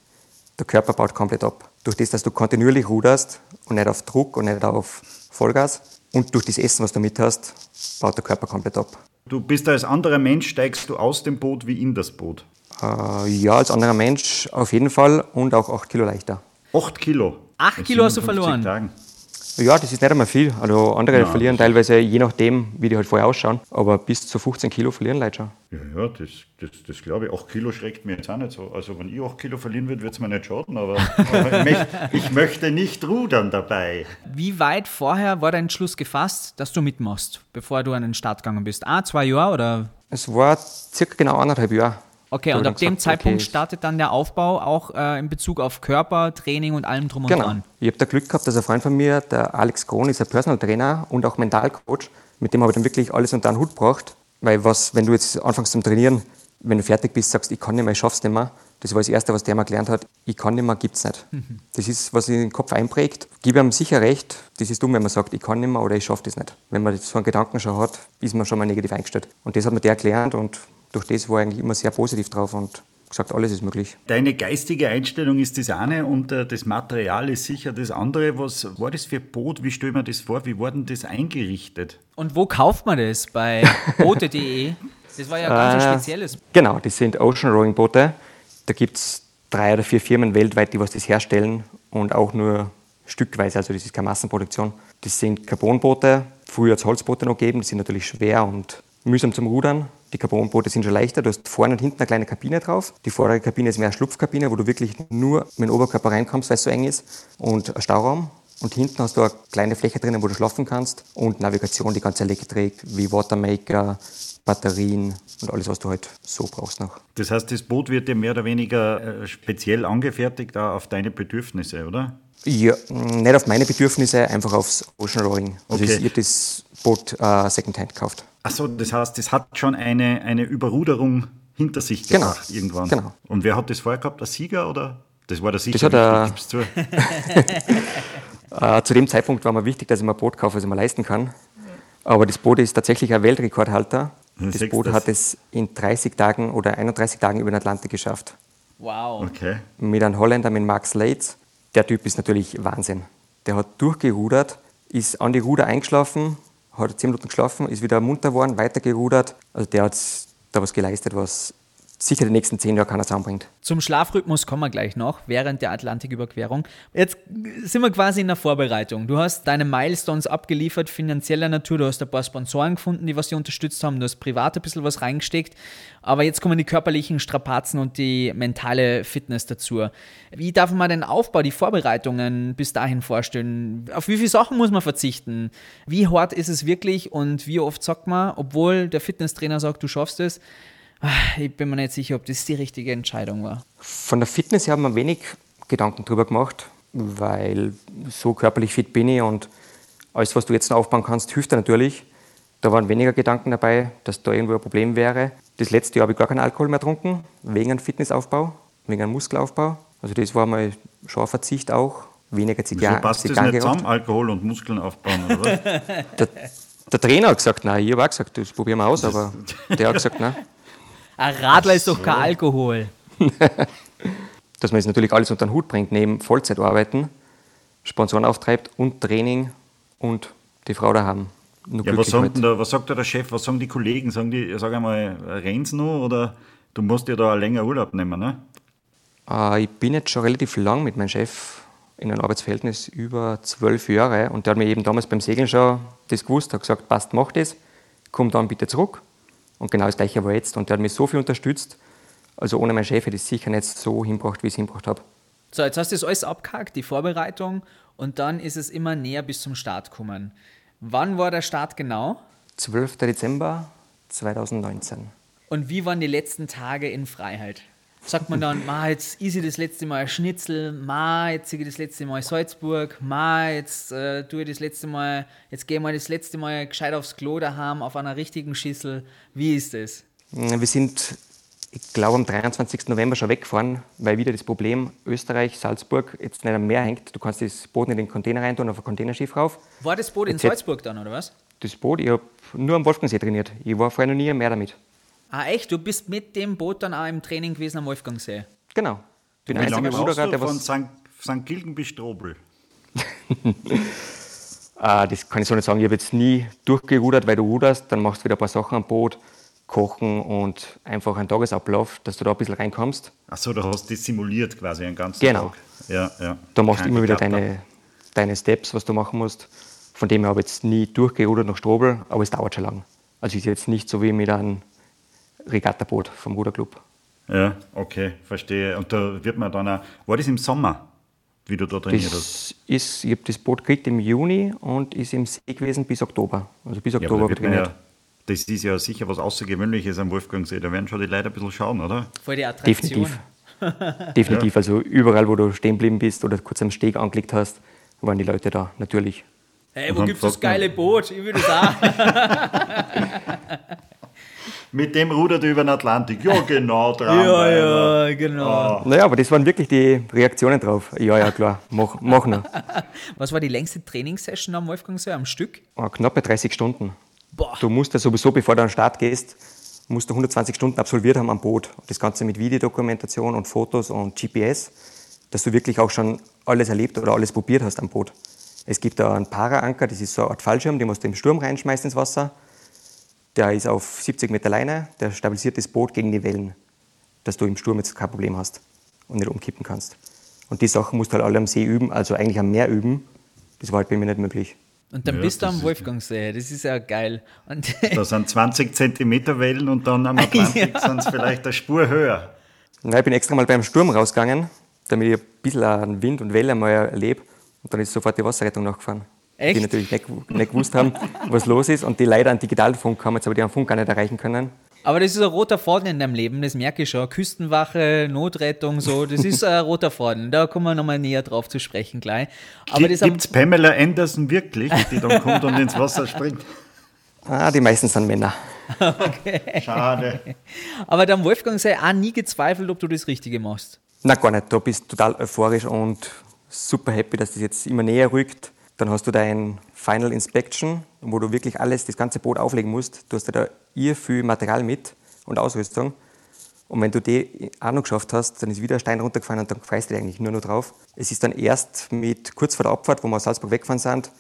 Der Körper baut komplett ab. Durch das, dass du kontinuierlich ruderst und nicht auf Druck und nicht auf Vollgas, und durch das Essen, was du mit hast, baut der Körper komplett ab. Du bist als anderer Mensch, steigst du aus dem Boot wie in das Boot? Äh, ja, als anderer Mensch auf jeden Fall und auch 8 Kilo leichter. 8 Kilo? 8 Kilo hast du verloren? Tagen. Ja, das ist nicht einmal viel. Also andere ja, verlieren teilweise, je nachdem, wie die halt vorher ausschauen, aber bis zu 15 Kilo verlieren Leute schon. Ja, ja, das, das, das glaube ich. 8 Kilo schreckt mir jetzt auch nicht so. Also wenn ich 8 Kilo verlieren würde, würde es mir nicht schaden, aber, aber ich, möchte, ich, möchte, nicht rudern dabei. Wie weit vorher war dein Entschluss gefasst, dass du mitmachst, bevor du an den Start gegangen bist? Ah, zwei Jahre oder? Es war circa genau anderthalb Jahre. Okay, und ab dem Zeitpunkt startet dann der Aufbau auch äh, in Bezug auf Körper, Training und allem drum und genau. dran. Ich habe da Glück gehabt, dass ein Freund von mir, der Alex Krohn, ist ein Personal Trainer und auch Mentalcoach. Mit dem habe ich dann wirklich alles unter einen Hut gebracht. Weil was, wenn du jetzt anfängst zum Trainieren, wenn du fertig bist, sagst, ich kann nicht mehr, ich schaff's nicht mehr. Das war das Erste, was der mal gelernt hat. Ich kann nicht mehr, gibt's nicht. Mhm. Das ist, was in den Kopf einprägt. Gebe ihm sicher recht. Das ist dumm, wenn man sagt, ich kann nicht mehr oder ich schaffe das nicht. Wenn man so einen Gedanken schon hat, ist man schon mal negativ eingestellt. Und das hat mir der erklärt und durch das war ich eigentlich immer sehr positiv drauf und gesagt, alles ist möglich. Deine geistige Einstellung ist das eine und äh, das Material ist sicher das andere. Was war das für Boot? Wie stellen wir das vor? Wie wurde das eingerichtet? Und wo kauft man das? Bei boote.de? Das war ja ganz ein spezielles. Genau, das sind Ocean Rowing Boote. Da gibt es drei oder vier Firmen weltweit, die was das herstellen und auch nur stückweise, also das ist keine Massenproduktion. Das sind Carbonboote, früher hat es Holzboote noch gegeben, die sind natürlich schwer und mühsam zum Rudern. Die Carbonboote sind schon leichter, du hast vorne und hinten eine kleine Kabine drauf. Die vordere Kabine ist mehr eine Schlupfkabine, wo du wirklich nur mit dem Oberkörper reinkommst, weil es so eng ist. Und ein Stauraum. Und hinten hast du eine kleine Fläche drinnen, wo du schlafen kannst. Und Navigation, die ganze Elektrik, wie Watermaker, Batterien und alles, was du halt so brauchst noch. Das heißt, das Boot wird dir mehr oder weniger äh, speziell angefertigt auf deine Bedürfnisse, oder? Ja, nicht auf meine Bedürfnisse, einfach aufs Ocean Rowing. Also Okay. ich habe das Boot äh, Secondhand gekauft. Achso, das heißt, das hat schon eine, eine Überruderung hinter sich Genau, gebracht irgendwann. genau. Und wer hat das vorher gehabt? Der Sieger oder? Das war der Sieger, Das hat er-. Äh, zu dem Zeitpunkt war mir wichtig, dass ich mir ein Boot kaufe, das ich mir leisten kann. Aber das Boot ist tatsächlich ein Weltrekordhalter. Das siehst Boot das. hat es in 30 Tagen oder 31 Tagen über den Atlantik geschafft. Wow. Okay. Mit einem Holländer, mit Max Leitz. Der Typ ist natürlich Wahnsinn. Der hat durchgerudert, ist an die Ruder eingeschlafen, hat 10 Minuten geschlafen, ist wieder munter geworden, weitergerudert. Also der hat da was geleistet, was sicher die nächsten 10 Jahre keiner zusammenbringt. Zum Schlafrhythmus kommen wir gleich noch, während der Atlantiküberquerung. Jetzt sind wir quasi in der Vorbereitung. Du hast deine Milestones abgeliefert, finanzieller Natur. Du hast ein paar Sponsoren gefunden, die was dir unterstützt haben. Du hast privat ein bisschen was reingesteckt. Aber jetzt kommen die körperlichen Strapazen und die mentale Fitness dazu. Wie darf man den Aufbau, die Vorbereitungen bis dahin vorstellen? Auf wie viele Sachen muss man verzichten? Wie hart ist es wirklich und wie oft sagt man, obwohl der Fitnesstrainer sagt, du schaffst es, ich bin mir nicht sicher, ob das die richtige Entscheidung war. Von der Fitness her haben wir wenig Gedanken drüber gemacht, weil so körperlich fit bin ich und alles, was du jetzt aufbauen kannst, hilft dir natürlich. Da waren weniger Gedanken dabei, dass da irgendwo ein Problem wäre. Das letzte Jahr habe ich gar keinen Alkohol mehr getrunken, wegen einem Fitnessaufbau, wegen einem Muskelaufbau. Also das war mal schon ein Verzicht auch. Weniger Wieso Zigarren, passt das Zigarren nicht geraucht. zusammen? Alkohol und Muskeln aufbauen, oder was? Der, der Trainer hat gesagt, nein, ich habe auch gesagt, das probieren wir aus, aber der hat gesagt, nein. Ein Radler ist doch kein Alkohol. dass man es natürlich alles unter den Hut bringt, neben Vollzeitarbeiten, Sponsoren auftreibt und Training und die Frau da haben. Nur Ja, was, halt. da, was sagt da der Chef, was sagen die Kollegen? Sagen die, sag einmal, rennst nur oder du musst dir da länger Urlaub nehmen, ne? Äh, ich bin jetzt schon relativ lang mit meinem Chef in einem Arbeitsverhältnis, über zwölf Jahre. Und der hat mir eben damals beim Segeln schon das gewusst, hat gesagt, passt, mach das, komm dann bitte zurück. Und genau das Gleiche war jetzt. Und der hat mich so viel unterstützt. Also ohne meinen Chef hätte ich es sicher nicht so hinbracht, wie ich es hinbracht habe. So, jetzt hast du das alles abgehakt, die Vorbereitung, und dann ist es immer näher bis zum Start gekommen. Wann war der Start genau? 12. Dezember 2019. Und wie waren die letzten Tage in Freiheit? Sagt man dann, ma, jetzt ich das letzte Mal Schnitzel, ma, jetzt ich das letzte Mal Salzburg, ma, jetzt äh, tue ich das letzte Mal, jetzt gehe ich mal das letzte Mal gescheit aufs Klo daheim auf einer richtigen Schüssel. Wie ist das? Wir sind, ich glaube, am 23. November schon weggefahren, weil wieder das Problem Österreich, Salzburg jetzt nicht am Meer hängt. Du kannst das Boot nicht in den Container reintun, auf ein Containerschiff rauf. War das Boot in jetzt- Salzburg dann, oder was? Das Boot, ich habe nur am Wolfgangsee trainiert. Ich war vorher noch nie am Meer damit. Ah, echt? Du bist mit dem Boot dann auch im Training gewesen am Wolfgangsee? Genau. Bin Wie lange Ruderer, du der von. St. St. Gilgen bis Strobel? Ah, das kann ich so nicht sagen. Ich habe jetzt nie durchgerudert, weil du ruderst, dann machst du wieder ein paar Sachen am Boot, kochen und einfach einen Tagesablauf, dass du da ein bisschen reinkommst. Achso, du hast das simuliert quasi einen ganzen Genau. Tag. Ja, ja. Da machst du immer wieder deine, deine Steps, was du machen musst. Von dem her habe ich jetzt nie durchgerudert nach Strobel, aber es dauert schon lang. Also ist jetzt nicht so wie mit einem Regattaboot vom Ruderclub. Ja, okay, verstehe. Und da wird man dann auch. War das im Sommer, wie du da trainiert hast? Das ist, ich habe das Boot gekriegt im Juni und ist im See gewesen bis Oktober. Also bis Ja, Oktober man trainiert. ja, das ist ja sicher was Außergewöhnliches am Wolfgangsee. Da werden schon die Leute ein bisschen schauen, oder? Voll die Attraktion. Definitiv. Definitiv. Also überall, wo du stehen geblieben bist oder kurz am Steg angelegt hast, waren die Leute da, natürlich. Hey, wo dann gibt's das geile Boot? Ich will das auch. Mit dem rudert er über den Atlantik. Ja, genau, dran. ja, genau. Naja, aber das waren wirklich die Reaktionen drauf. Ja, ja, klar, mach, mach noch. Was war die längste Trainingssession am Wolfgangsee am Stück? Ah, Knappe 30 Stunden. Boah. Du musst ja sowieso, bevor du an den Start gehst, musst du 120 Stunden absolviert haben am Boot. Das Ganze mit Videodokumentation und Fotos und GPS, dass du wirklich auch schon alles erlebt oder alles probiert hast am Boot. Es gibt da einen Para-Anker, das ist so eine Art Fallschirm, den musst du im Sturm reinschmeißen ins Wasser. Der ist auf 70 Meter Leine, der stabilisiert das Boot gegen die Wellen, dass du im Sturm jetzt kein Problem hast und nicht umkippen kannst. Und die Sachen musst du halt alle am See üben, also eigentlich am Meer üben. Das war halt bei mir nicht möglich. Und dann Ja, bist du am Wolfgangsee, das ist ja geil. Und Da sind 20 Zentimeter Wellen und dann am Atlantik sind es vielleicht eine Spur höher. Ja, ich bin extra mal beim Sturm rausgegangen, damit ich ein bisschen an Wind und Welle mal erlebe. Und dann ist sofort die Wasserrettung nachgefahren. Echt? Die natürlich nicht, nicht gewusst haben, was los ist. Und die leider einen Digitalfunk haben, jetzt aber die am Funk gar nicht erreichen können. Aber das ist ein roter Faden in deinem Leben, das merke ich schon. Küstenwache, Notrettung, so, das ist ein roter Faden. Da kommen wir nochmal näher drauf zu sprechen gleich. Aber Gibt es Pamela Anderson wirklich, die dann kommt und ins Wasser springt? Ah, die meisten sind Männer. Schade. aber der Wolfgangsee auch nie gezweifelt, ob du das Richtige machst. Na gar nicht. Du bist total euphorisch und super happy, dass das jetzt immer näher rückt. Dann hast du dein Final Inspection, wo du wirklich alles, das ganze Boot auflegen musst. Du hast ja da ihr viel Material mit und Ausrüstung. Und wenn du die auch noch geschafft hast, dann ist wieder ein Stein runtergefallen und dann freust du dich eigentlich nur noch drauf. Es ist dann erst mit kurz vor der Abfahrt, wo wir aus Salzburg weggefahren sind,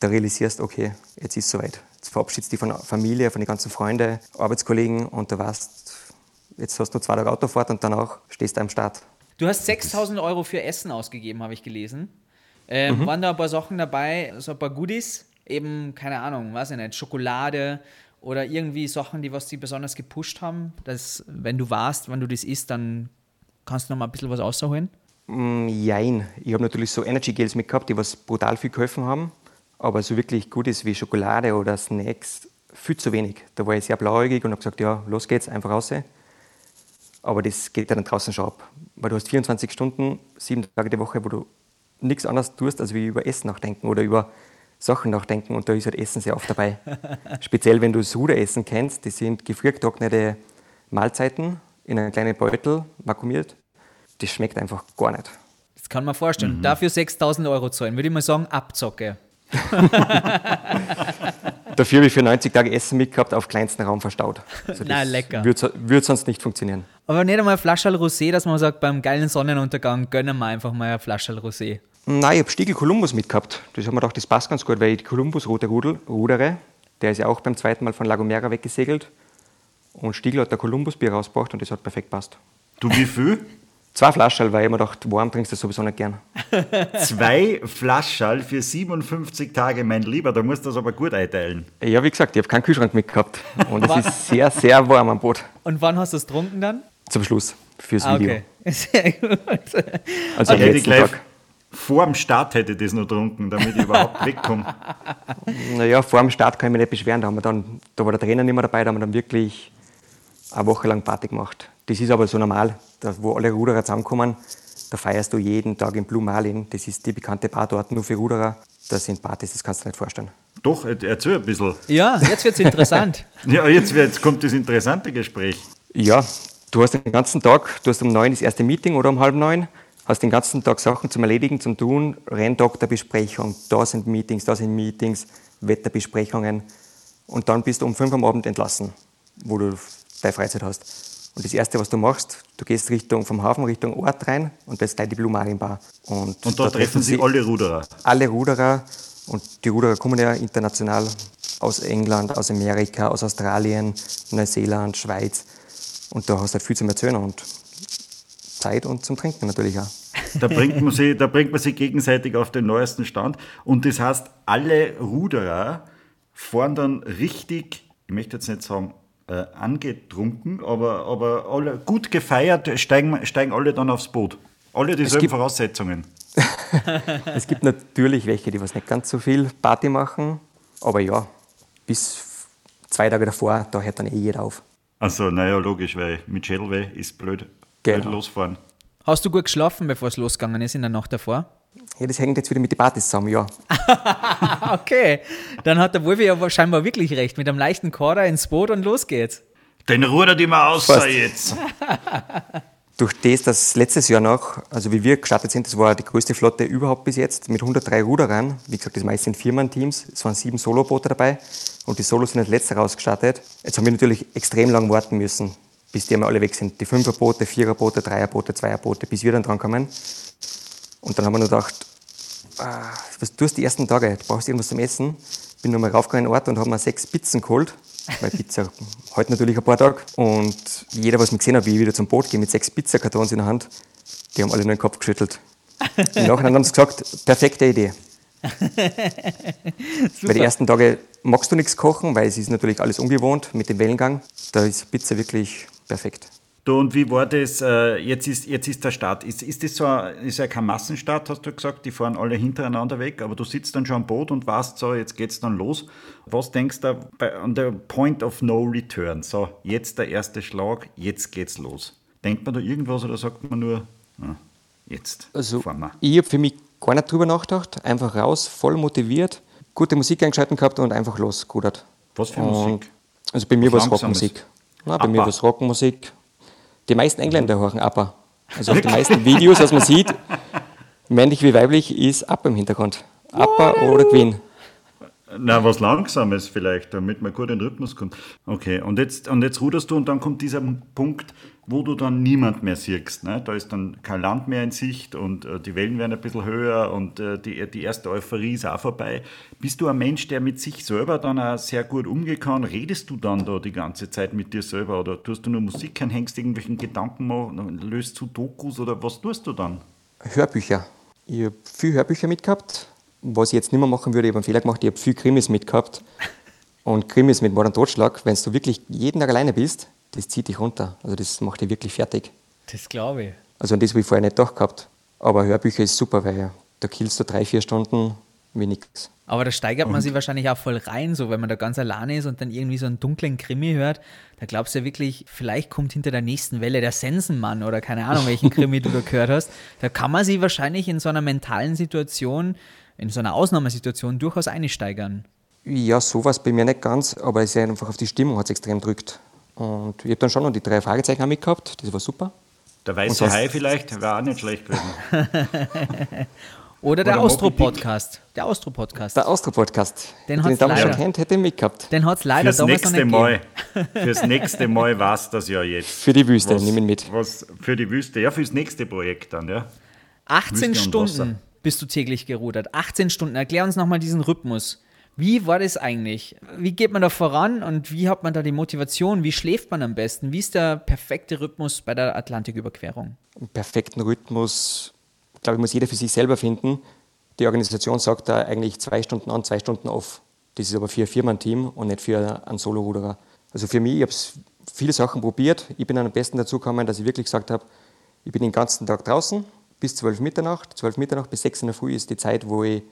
da realisierst, okay, jetzt ist es soweit. Jetzt verabschiedest du dich von der Familie, von den ganzen Freunden, Arbeitskollegen und du weißt, jetzt hast du zwei Tage Autofahrt und danach stehst du am Start. Du hast 6000 Euro für Essen ausgegeben, habe ich gelesen. Ähm, Waren da ein paar Sachen dabei, so ein paar Goodies? Eben, keine Ahnung, weiß ich nicht, Schokolade oder irgendwie Sachen, die was die besonders gepusht haben, dass wenn du warst, wenn du das isst, dann kannst du noch mal ein bisschen was rausholen? Mm, Jein. Ich habe natürlich so Energy Gels mitgehabt, die was brutal viel geholfen haben. Aber so wirklich Gutes wie Schokolade oder Snacks, viel zu wenig. Da war ich sehr blauäugig und habe gesagt, ja, los geht's, einfach raus. Aber das geht ja dann draußen schon ab. Weil du hast 24 Stunden, sieben Tage die Woche, wo du nichts anderes tust, als wie über Essen nachdenken oder über Sachen nachdenken. Und da ist halt Essen sehr oft dabei. Speziell, wenn du das Ruderessen kennst, das sind gefriergetrocknete Mahlzeiten in einem kleinen Beutel, vakuumiert. Das schmeckt einfach gar nicht. Das kann man vorstellen. Dafür 6000 Euro zahlen, würde ich mal sagen, Abzocke. Dafür habe ich für 90 Tage Essen mitgehabt, auf kleinsten Raum verstaut. Also Na, lecker. Würde, so- würde sonst nicht funktionieren. Aber nicht einmal Flascherl Rosé, dass man sagt, beim geilen Sonnenuntergang gönnen wir einfach mal ein Flascherl Rosé. Nein, ich habe Stiegel Columbus mitgehabt. Das haben wir gedacht, das passt ganz gut, weil ich die Columbus-Route rudel- rudere. Der ist ja auch beim zweiten Mal von La Gomera weggesegelt. Und Stiegel hat der Columbus-Bier rausgebracht und das hat perfekt passt. Du, wie viel? Zwei Flaschen, weil ich mir gedacht, warm trinkst du sowieso nicht gern. Zwei Flaschall für 57 Tage, mein Lieber. Da musst du das aber gut einteilen. Ja, wie gesagt, ich habe keinen Kühlschrank mitgehabt. Und es ist sehr, sehr warm am Boot. Und wann hast du es getrunken dann? Zum Schluss, fürs Ah, Video. okay. Sehr gut. Also am Hätte ich letzten gleich Tag. Vor dem Start hätte ich das noch getrunken, damit ich überhaupt wegkomme. Naja, vor dem Start kann ich mich nicht beschweren. Da, haben wir dann, da war der Trainer nicht mehr dabei, da haben wir dann wirklich eine Woche lang Party gemacht. Das ist aber so normal, da, wo alle Ruderer zusammenkommen. Da feierst du jeden Tag in Blue Marlin. Das ist die bekannte Bar dort nur für Ruderer. Das sind Partys, das kannst du dir nicht vorstellen. Doch, erzähl ein bisschen. Ja, jetzt wird es interessant. Ja, jetzt, wird- jetzt kommt das interessante Gespräch. Ja, du hast den ganzen Tag, du hast um neun das erste Meeting oder um halb neun, hast den ganzen Tag Sachen zum Erledigen, zum Tun, Renndoktorbesprechung, da sind Meetings, da sind Meetings, Wetterbesprechungen und dann bist du um fünf am Abend entlassen, wo du deine Freizeit hast. Und das Erste, was du machst, du gehst Richtung, vom Hafen Richtung Ort rein und das ist gleich die Blue Marine Bar. Und, Und da treffen sie alle Ruderer. alle Ruderer und die Ruderer kommen ja international aus England, aus Amerika, aus Australien, Neuseeland, Schweiz und da hast du halt viel zum Erzählen und Zeit und zum Trinken natürlich auch. Da bringt, man sie, da bringt man sich gegenseitig auf den neuesten Stand. Und das heißt, alle Ruderer fahren dann richtig, ich möchte jetzt nicht sagen, äh, angetrunken, aber, aber alle gut gefeiert, steigen, steigen alle dann aufs Boot. Alle dieselben gibt- Voraussetzungen. Es gibt natürlich welche, die was nicht ganz so viel Party machen, aber ja, bis zwei Tage davor, da hört dann eh jeder auf. Also, naja, logisch, weil mit Schädelweh ist blöd Genau. losfahren. Hast du gut geschlafen, bevor es losgegangen ist in der Nacht davor? Ja, das hängt jetzt wieder mit den Partys zusammen, ja. Okay. Dann hat der Wolfi ja scheinbar wirklich recht. Mit einem leichten Kader ins Boot und los geht's. Den rudert immer außer Passt. jetzt. durch das, dass letztes Jahr noch, also wie wir gestartet sind, das war die größte Flotte überhaupt bis jetzt, mit 103 Ruderern. Wie gesagt, das meiste sind Viermann-Teams. Es waren sieben Soloboote dabei und die Solos sind als letzter rausgestartet. Jetzt haben wir natürlich extrem lang warten müssen, bis die einmal alle weg sind. Die Fünferboote, Viererboote, Dreierboote, Zweierboote, bis wir dann dran kommen. Und dann haben wir nur gedacht, ah, was tust du die ersten Tage? Du brauchst irgendwas zum Essen. Bin nochmal raufgegangen in den Ort und habe mir sechs Pizzen geholt weil Pizza heute natürlich ein paar Tage. Und jeder, was mich gesehen hat, wie ich wieder zum Boot gehe mit sechs Pizzakartons in der Hand, die haben alle nur den Kopf geschüttelt. Im Nachhinein haben sie gesagt, perfekte Idee. weil die ersten Tage magst du nichts kochen, weil es ist natürlich alles ungewohnt mit dem Wellengang. Da ist Pizza wirklich perfekt. Du, und wie war das? Äh, jetzt ist, jetzt ist der Start. Ist, ist das so ein, ist ja kein Massenstart, hast du gesagt? Die fahren alle hintereinander weg, aber du sitzt dann schon am Boot und weißt so, jetzt geht's dann los. Was denkst du bei, an der Point of No Return? So, jetzt der erste Schlag, jetzt geht's los. Denkt man da irgendwas oder sagt man nur, ah, jetzt also, fahren wir? Ich habe für mich gar nicht drüber nachgedacht. Einfach raus, voll motiviert, gute Musik eingeschalten gehabt und einfach losgerudert. Was für Musik? Also bei mir war es Rockmusik. Bei Abba. mir war es Rockmusik die meisten Engländer hören ABBA. Also auf den meisten Videos, was man sieht, männlich wie weiblich, ist ABBA im Hintergrund. ABBA oder Queen. Na, was Langsames vielleicht, damit man gut in den Rhythmus kommt. Okay, und jetzt, und jetzt ruderst du und dann kommt dieser Punkt, wo du dann niemand mehr siehst. Ne? Da ist dann kein Land mehr in Sicht und äh, die Wellen werden ein bisschen höher und äh, die, die erste Euphorie ist auch vorbei. Bist du ein Mensch, der mit sich selber dann auch sehr gut umgehen kann? Redest du dann da die ganze Zeit mit dir selber oder tust du nur Musik hören, hängst irgendwelchen Gedanken mal, löst zu Dokus oder was tust du dann? Hörbücher. Ich habe viel Hörbücher mitgehabt was ich jetzt nicht mehr machen würde, ich habe einen Fehler gemacht, ich habe viel Krimis mitgehabt. Und Krimis mit und Totschlag, wenn du wirklich jeden Tag alleine bist, das zieht dich runter. Also das macht dich wirklich fertig. Das glaube ich. Also das habe ich vorher nicht gedacht gehabt. Aber Hörbücher ist super, weil da killst du drei, vier Stunden wie nichts. Aber da steigert man und? sich wahrscheinlich auch voll rein, so wenn man da ganz alleine ist und dann irgendwie so einen dunklen Krimi hört. Da glaubst du ja wirklich, vielleicht kommt hinter der nächsten Welle der Sensenmann oder keine Ahnung, welchen Krimi du da gehört hast. Da kann man sich wahrscheinlich in so einer mentalen Situation in so einer Ausnahmesituation durchaus einsteigern. Ja, sowas bei mir nicht ganz, aber es ist einfach auf die Stimmung hat es extrem drückt. Und ich habe dann schon noch die drei Fragezeichen mitgehabt, das war super. Der weiße Hai vielleicht wäre auch nicht schlecht gewesen. Oder der Austro-Podcast. Der Austro-Podcast. Der Austro-Podcast. Den, den damals schon kennt, hätte ich mitgehabt. Den hat es leider Fürs damals nächste noch nicht Mal. Fürs nächste Mal war es das ja jetzt. Für die Wüste, was, nehmen mit. Was für die Wüste, ja, fürs nächste Projekt dann, ja. 18 Stunden bist du täglich gerudert. 18 Stunden. Erklär uns nochmal diesen Rhythmus. Wie war das eigentlich? Wie geht man da voran und wie hat man da die Motivation? Wie schläft man am besten? Wie ist der perfekte Rhythmus bei der Atlantiküberquerung? Einen perfekten Rhythmus, glaube ich, muss jeder für sich selber finden. Die Organisation sagt da eigentlich zwei Stunden an, zwei Stunden off. Das ist aber für ein Firmenteam und nicht für einen Solo-Ruderer. Also für mich, ich habe viele Sachen probiert. Ich bin am besten dazu gekommen, dass ich wirklich gesagt habe, ich bin den ganzen Tag draußen, bis 12 Mitternacht. 12 Mitternacht bis 6 in der Früh ist die Zeit, wo ich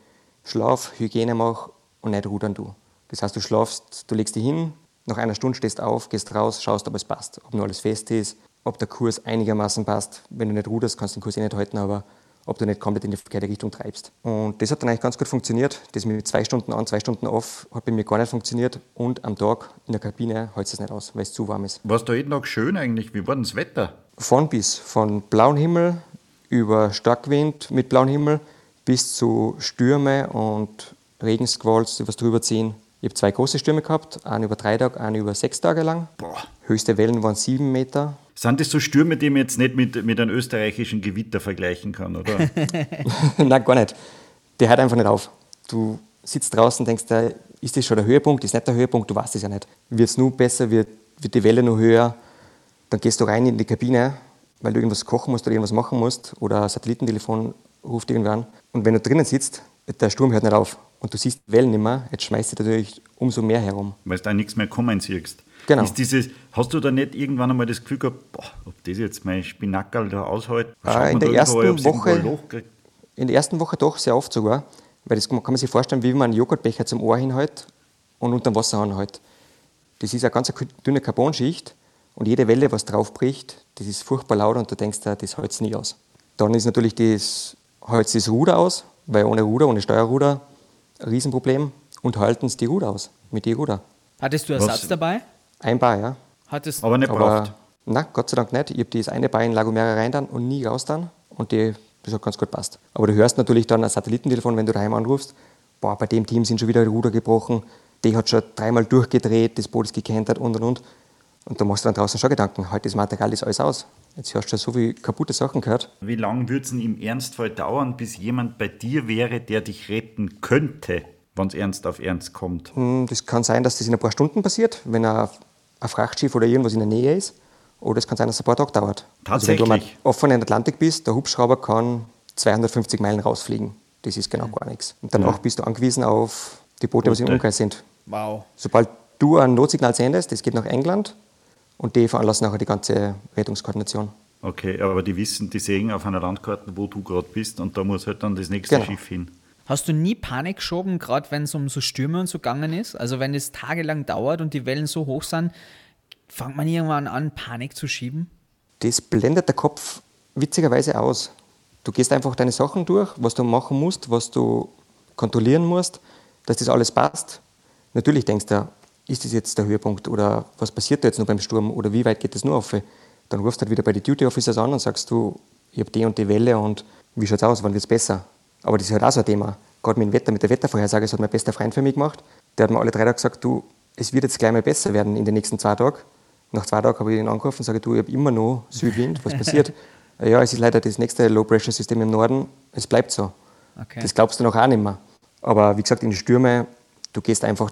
schlaf, Hygiene mache und nicht rudern tue. Das heißt, du schlafst, du legst dich hin, nach einer Stunde stehst auf, gehst raus, schaust, ob es passt, ob nur alles fest ist, ob der Kurs einigermaßen passt. Wenn du nicht ruderst, kannst du den Kurs eh nicht halten, aber ob du nicht komplett in die verkehrte Richtung treibst. Und das hat dann eigentlich ganz gut funktioniert. Das mit zwei Stunden an, zwei Stunden off hat bei mir gar nicht funktioniert. Und am Tag in der Kabine hält es nicht aus, weil es zu warm ist. War es da jeden Tag schön eigentlich? Wie war denn das Wetter? Von bis. Von blauem Himmel, über Starkwind mit blauem Himmel bis zu Stürme und Regensqualls, die was drüber ziehen. Ich habe zwei große Stürme gehabt, einen über drei Tage, einen über sechs Tage lang. Boah. Höchste Wellen waren sieben Meter. Sind das so Stürme, die man jetzt nicht mit, mit einem österreichischen Gewitter vergleichen kann, oder? Nein, gar nicht. Der hört einfach nicht auf. Du sitzt draußen und denkst, ist das schon der Höhepunkt? Ist nicht der Höhepunkt? Du weißt es ja nicht. Wird es nur besser? Wird, wird die Welle noch höher? Dann gehst du rein in die Kabine weil du irgendwas kochen musst oder irgendwas machen musst oder ein Satellitentelefon ruft irgendwer an. Und wenn du drinnen sitzt, der Sturm hört nicht auf und du siehst die Wellen nicht mehr, jetzt schmeißt du natürlich umso mehr herum. Weil du da nichts mehr kommen siehst. Genau. Ist dieses, hast du da nicht irgendwann einmal das Gefühl gehabt, boah, ob das jetzt mein Spinackerl da aushält? Ah, in der ersten Woche, in der ersten Woche doch, sehr oft sogar. Weil das kann man sich vorstellen, wie man einen Joghurtbecher zum Ohr hinhält und unter dem Wasserhahn hält. Das ist eine ganz dünne Carbonschicht und jede Welle, was drauf bricht, das ist furchtbar laut und du denkst, das hält es nie aus. Dann ist natürlich das, hält das Ruder aus, weil ohne Ruder, ohne Steuerruder, Riesenproblem. Und halten es die Ruder aus, mit die Ruder. Hattest du Ersatz was? dabei? Ein paar, ja. Hattest aber nicht braucht. Nein, Gott sei Dank nicht. Ich habe das eine Bein in Lagomera rein dann und nie raus dann. Und die, das hat ganz gut passt. Aber du hörst natürlich dann ein Satellitentelefon, wenn du daheim anrufst. Boah, bei dem Team sind schon wieder die Ruder gebrochen. Die hat schon dreimal durchgedreht, das Boot ist gekentert und und und. Und da machst du dann draußen schon Gedanken. Heute das Material ist alles aus. Jetzt hast du schon so viele kaputte Sachen gehört. Wie lange würde es im Ernstfall dauern, bis jemand bei dir wäre, der dich retten könnte, wenn es ernst auf ernst kommt? Hm, das kann sein, dass das in ein paar Stunden passiert, wenn ein, ein Frachtschiff oder irgendwas in der Nähe ist. Oder es kann sein, dass es ein paar Tage dauert. Tatsächlich? Also wenn du mal offen in den Atlantik bist, der Hubschrauber kann 250 Meilen rausfliegen. Das ist genau gar nichts. Und danach bist du angewiesen auf die Boote, die im Umkreis sind. Wow. Sobald du ein Notsignal sendest, das geht nach England und die veranlassen nachher die ganze Rettungskoordination. Okay, aber die wissen, die sehen auf einer Landkarte, wo du gerade bist und da muss halt dann das nächste Genau. Schiff hin. Hast du nie Panik geschoben, gerade wenn es um so Stürme und so gegangen ist? Also wenn es tagelang dauert und die Wellen so hoch sind, fängt man irgendwann an, Panik zu schieben? Das blendet der Kopf witzigerweise aus. Du gehst einfach deine Sachen durch, was du machen musst, was du kontrollieren musst, dass das alles passt. Natürlich denkst du, ist das jetzt der Höhepunkt oder was passiert da jetzt noch beim Sturm oder wie weit geht das nur auf? Dann rufst du halt wieder bei den Duty Officers an und sagst du, ich habe die und die Welle und wie schaut's aus, wann wird's besser? Aber das ist halt auch so ein Thema. Gerade mit dem Wetter, mit der Wettervorhersage, das hat mein bester Freund für mich gemacht. Der hat mir alle drei Tage gesagt, du, es wird jetzt gleich mal besser werden in den nächsten zwei Tagen. Nach zwei Tagen habe ich ihn angerufen und sage, du, ich habe immer noch Südwind, was passiert? ja, es ist leider das nächste Low-Pressure-System im Norden, es bleibt so. Okay. Das glaubst du noch auch nicht mehr. Aber wie gesagt, in die Stürme, du gehst einfach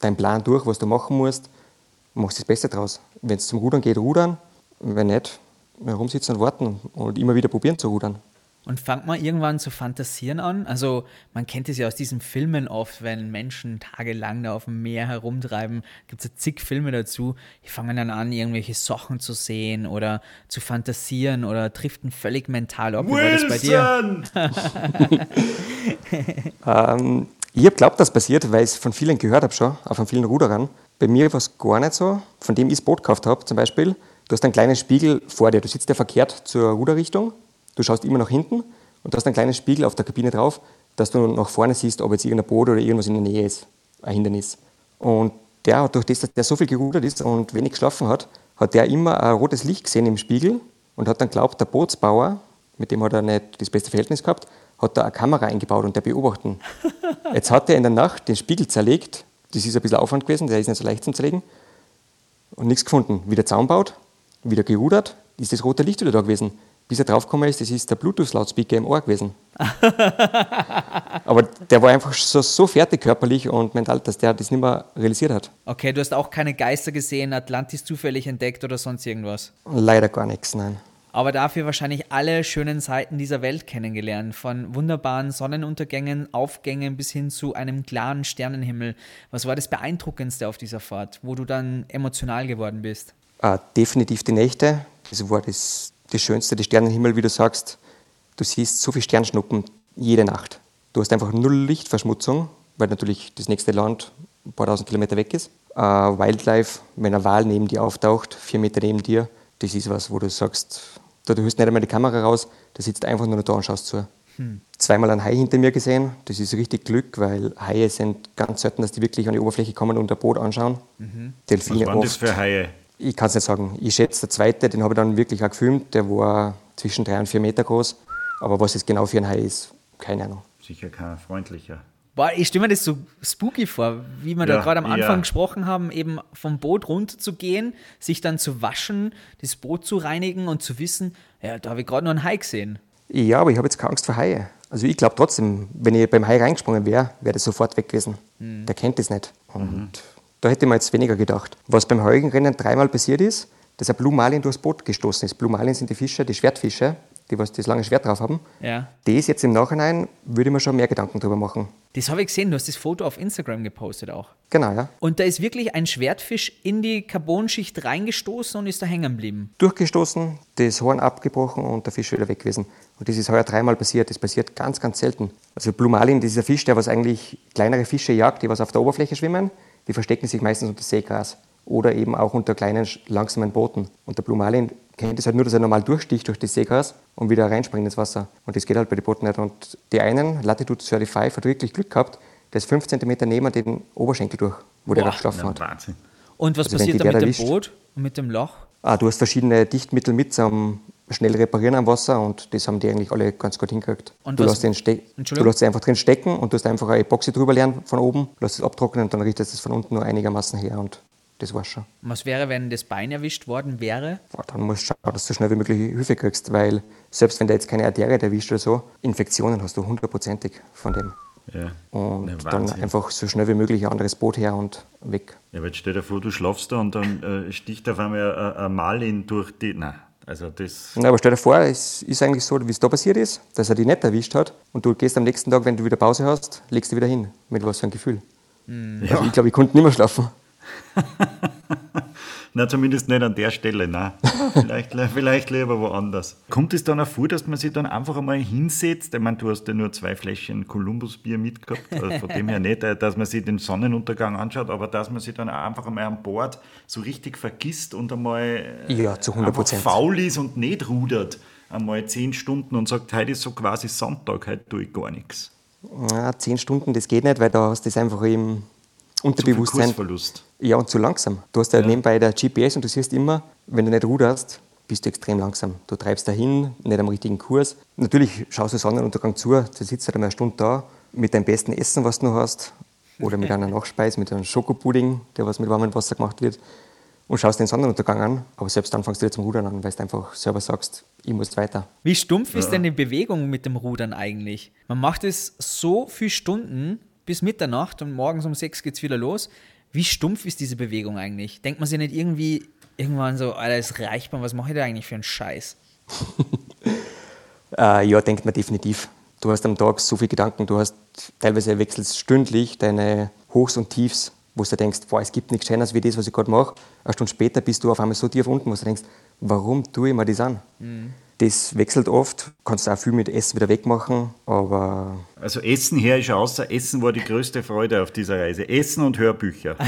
deinen dein Plan durch, was du machen musst, machst das Beste draus. Wenn es zum Rudern geht, rudern. Wenn nicht, herumsitzen und warten und immer wieder probieren zu rudern. Und fängt man irgendwann zu fantasieren an? Also man kennt es ja aus diesen Filmen oft, wenn Menschen tagelang da auf dem Meer herumtreiben, gibt es ja zig Filme dazu, die fangen dann an, irgendwelche Sachen zu sehen oder zu fantasieren oder driften völlig mental ab. Wie war das bei dir? Ähm, ich habe glaubt, das passiert, weil ich es von vielen gehört habe schon, auch von vielen Ruderern. Bei mir war es gar nicht so. Von dem ich das Boot gekauft habe, zum Beispiel, du hast einen kleinen Spiegel vor dir. Du sitzt ja verkehrt zur Ruderrichtung, du schaust immer nach hinten und du hast einen kleinen Spiegel auf der Kabine drauf, dass du nach vorne siehst, ob jetzt irgendein Boot oder irgendwas in der Nähe ist, ein Hindernis. Und der hat durch das, dass der so viel gerudert ist und wenig geschlafen hat, hat der immer ein rotes Licht gesehen im Spiegel und hat dann glaubt, der Bootsbauer, mit dem hat er nicht das beste Verhältnis gehabt, hat da eine Kamera eingebaut und der beobachten. Jetzt hat er in der Nacht den Spiegel zerlegt. Das ist ein bisschen Aufwand gewesen, der ist nicht so leicht zum Zerlegen. Und nichts gefunden. Wieder Zaun baut, wieder gerudert, ist das rote Licht wieder da gewesen. Bis er draufgekommen ist, das ist der Bluetooth-Lautspeaker im Ohr gewesen. Aber der war einfach so, so fertig körperlich und mental, dass der das nicht mehr realisiert hat. Okay, du hast auch keine Geister gesehen, Atlantis zufällig entdeckt oder sonst irgendwas. Leider gar nichts, nein. Aber dafür wahrscheinlich alle schönen Seiten dieser Welt kennengelernt. Von wunderbaren Sonnenuntergängen, Aufgängen bis hin zu einem klaren Sternenhimmel. Was war das Beeindruckendste auf dieser Fahrt, wo du dann emotional geworden bist? Ah, definitiv die Nächte. Das war das, das Schönste, der Sternenhimmel, wie du sagst. Du siehst so viele Sternschnuppen jede Nacht. Du hast einfach null Lichtverschmutzung, weil natürlich das nächste Land ein paar tausend Kilometer weg ist. Äh, Wildlife, wenn ein Wal neben dir auftaucht, vier Meter neben dir, das ist was, wo du sagst, da du hörst nicht einmal die Kamera raus, da sitzt einfach nur noch da und schaust zu. Zweimal ein Hai hinter mir gesehen, das ist richtig Glück, weil Haie sind ganz selten, dass die wirklich an die Oberfläche kommen und ein Boot anschauen. Was Delfine waren das oft. für Haie? Ich kann es nicht sagen. Ich schätze, der zweite, den habe ich dann wirklich auch gefilmt, der war zwischen drei und vier Meter groß. Aber was es genau für ein Hai ist, keine Ahnung. Sicher kein freundlicher. Boah, ich stelle mir das so spooky vor, wie wir da Ja, gerade am Anfang ja. gesprochen haben, eben vom Boot runter zu gehen, sich dann zu waschen, das Boot zu reinigen und zu wissen, ja, da habe ich gerade noch einen Hai gesehen. Ja, aber ich habe jetzt keine Angst vor Haie. Also ich glaube trotzdem, wenn ich beim Hai reingesprungen wäre, wäre das sofort weg gewesen. Der kennt das nicht. Und da hätte ich mir jetzt weniger gedacht. Was beim Heugenrennen dreimal passiert ist, dass ein Blue Marlin durchs Boot gestoßen ist. Blue Marlin sind die Fische, die Schwertfische, die was das lange Schwert drauf haben. Ja. Das jetzt im Nachhinein würde ich mir schon mehr Gedanken drüber machen. Das habe ich gesehen, du hast das Foto auf Instagram gepostet auch. Genau, ja. Und da ist wirklich ein Schwertfisch in die Carbonschicht reingestoßen und ist da hängen geblieben. Durchgestoßen, das Horn abgebrochen und der Fisch wieder weg gewesen. Und das ist heuer dreimal passiert. Das passiert ganz, ganz selten. Also Blue Marlin, das ist ein Fisch, der was eigentlich kleinere Fische jagt, die was auf der Oberfläche schwimmen. Die verstecken sich meistens unter Seegras oder eben auch unter kleinen, langsamen Booten. Und der Blue Marlin kennt es halt nur, dass er normal durchsticht durch das Seegras und wieder reinspringt ins Wasser. Und das geht halt bei den Booten nicht. Und die einen, Latitude 35, hat wirklich Glück gehabt, der ist 5 cm neben den Oberschenkel durch, wo der Boah, gerade geschlafen hat. Wahnsinn. Und was Also passiert die da der mit dem erwischt- Boot und mit dem Loch? Ah, du hast verschiedene Dichtmittel mit zum schnell reparieren am Wasser und das haben die eigentlich alle ganz gut hingekriegt. Und du, lässt den du lässt sie einfach drin stecken und du hast einfach eine Epoxy drüber lernen von oben, lässt es abtrocknen und dann richtest du es von unten nur einigermaßen her und das war's schon. Was wäre, wenn das Bein erwischt worden wäre? Boah, Dann musst du schauen, dass du so schnell wie möglich Hilfe kriegst, weil selbst wenn da jetzt keine Arterie erwischt oder so, Infektionen hast du hundertprozentig von dem. Ja. Und Ja, dann einfach so schnell wie möglich ein anderes Boot her und weg. Ja, aber jetzt stell dir vor, du schlafst da und dann äh, sticht auf einmal ein, Malin durch die. Nein, also das. Na, aber stell dir vor, es ist eigentlich so, wie es da passiert ist, dass er dich nicht erwischt hat und du gehst am nächsten Tag, wenn du wieder Pause hast, legst du wieder hin. Mit was für ein Gefühl. Also ich glaube, ich konnte nicht mehr schlafen. Na, zumindest nicht an der Stelle, nein. vielleicht, vielleicht lieber woanders. Kommt es dann auch vor, dass man sich dann einfach einmal hinsetzt? Ich meine, du hast ja nur zwei Fläschchen Columbus-Bier mitgehabt, also von dem her nicht, äh, dass man sich den Sonnenuntergang anschaut, aber dass man sich dann auch einfach einmal an Bord so richtig vergisst und einmal äh, Ja, zu 100 einfach Prozent. faul ist und nicht rudert. Einmal zehn Stunden und sagt, heute ist so quasi Sonntag, heute tue ich gar nichts. Ja, zehn Stunden, das geht nicht, weil da hast du das einfach im Unterbewusstsein. Kursverlust. Ja, und zu langsam. Du hast ja, nebenbei der GPS und du siehst immer, wenn du nicht ruderst, bist du extrem langsam. Du treibst dahin, nicht am richtigen Kurs. Natürlich schaust du Sonnenuntergang zu, du sitzt halt einmal eine Stunde da mit deinem besten Essen, was du noch hast, oder mit einer Nachspeise, mit einem Schokopudding, der was mit warmem Wasser gemacht wird, und schaust den Sonnenuntergang an. Aber selbst dann fängst du wieder zum Rudern an, weil du einfach selber sagst, ich muss weiter. Wie stumpf ist denn die Bewegung mit dem Rudern eigentlich? Man macht es so viele Stunden bis Mitternacht und morgens um sechs geht es wieder los. Wie stumpf ist diese Bewegung eigentlich? Denkt man sich nicht irgendwie irgendwann so, Alter, es reicht mir, was mache ich da eigentlich für einen Scheiß? Äh, ja, denkt man definitiv. Du hast am Tag so viele Gedanken, du hast teilweise wechselst stündlich deine Hochs und Tiefs, wo du denkst, boah, es gibt nichts Schöneres wie das, was ich gerade mache. Eine Stunde später bist du auf einmal so tief unten, wo du denkst, warum tue ich mir das an? Das wechselt oft, kannst auch viel mit Essen wieder wegmachen, aber Also Essen her ist außer Essen war die größte Freude auf dieser Reise. Essen und Hörbücher.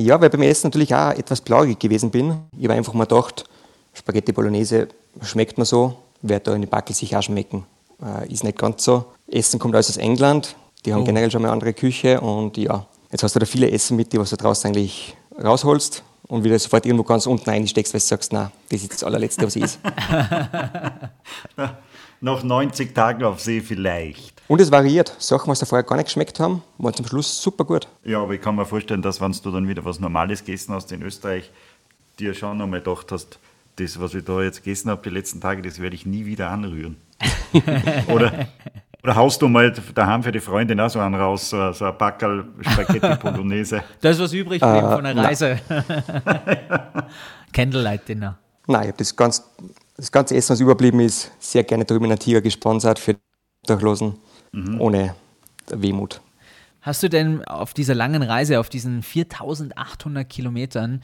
Ja, weil beim Essen natürlich auch etwas blauig gewesen bin. Ich habe einfach mal gedacht, Spaghetti Bolognese schmeckt mir so, wird da in den Backel sich auch schmecken. Äh, ist nicht ganz so. Essen kommt alles aus England, die haben generell schon mal eine andere Küche und ja, jetzt hast du da viele Essen mit, die was du draußen eigentlich rausholst und wieder sofort irgendwo ganz unten einsteckst, weil du sagst, na, das ist das allerletzte, was ist. Nach 90 Tagen auf See vielleicht. Und es variiert. Sachen, was da vorher gar nicht geschmeckt haben, waren zum Schluss super gut. Ja, aber ich kann mir vorstellen, dass wenn du dann wieder was Normales gegessen hast in Österreich, dir schon einmal gedacht hast, das, was ich da jetzt gegessen habe die letzten Tage, das werde ich nie wieder anrühren. oder, oder haust du mal daheim für die Freundin auch so einen raus, so, so ein Packerl Spaghetti Bolognese. Da ist was übrig geblieben von der. Reise. Candlelight Dinner. Nein, ich habe das, ganz, das ganze Essen, was überblieben ist, sehr gerne drüben in der Tiger gesponsert für die Obdachlosen, ohne Wehmut. Hast du denn auf dieser langen Reise, auf diesen 4800 Kilometern,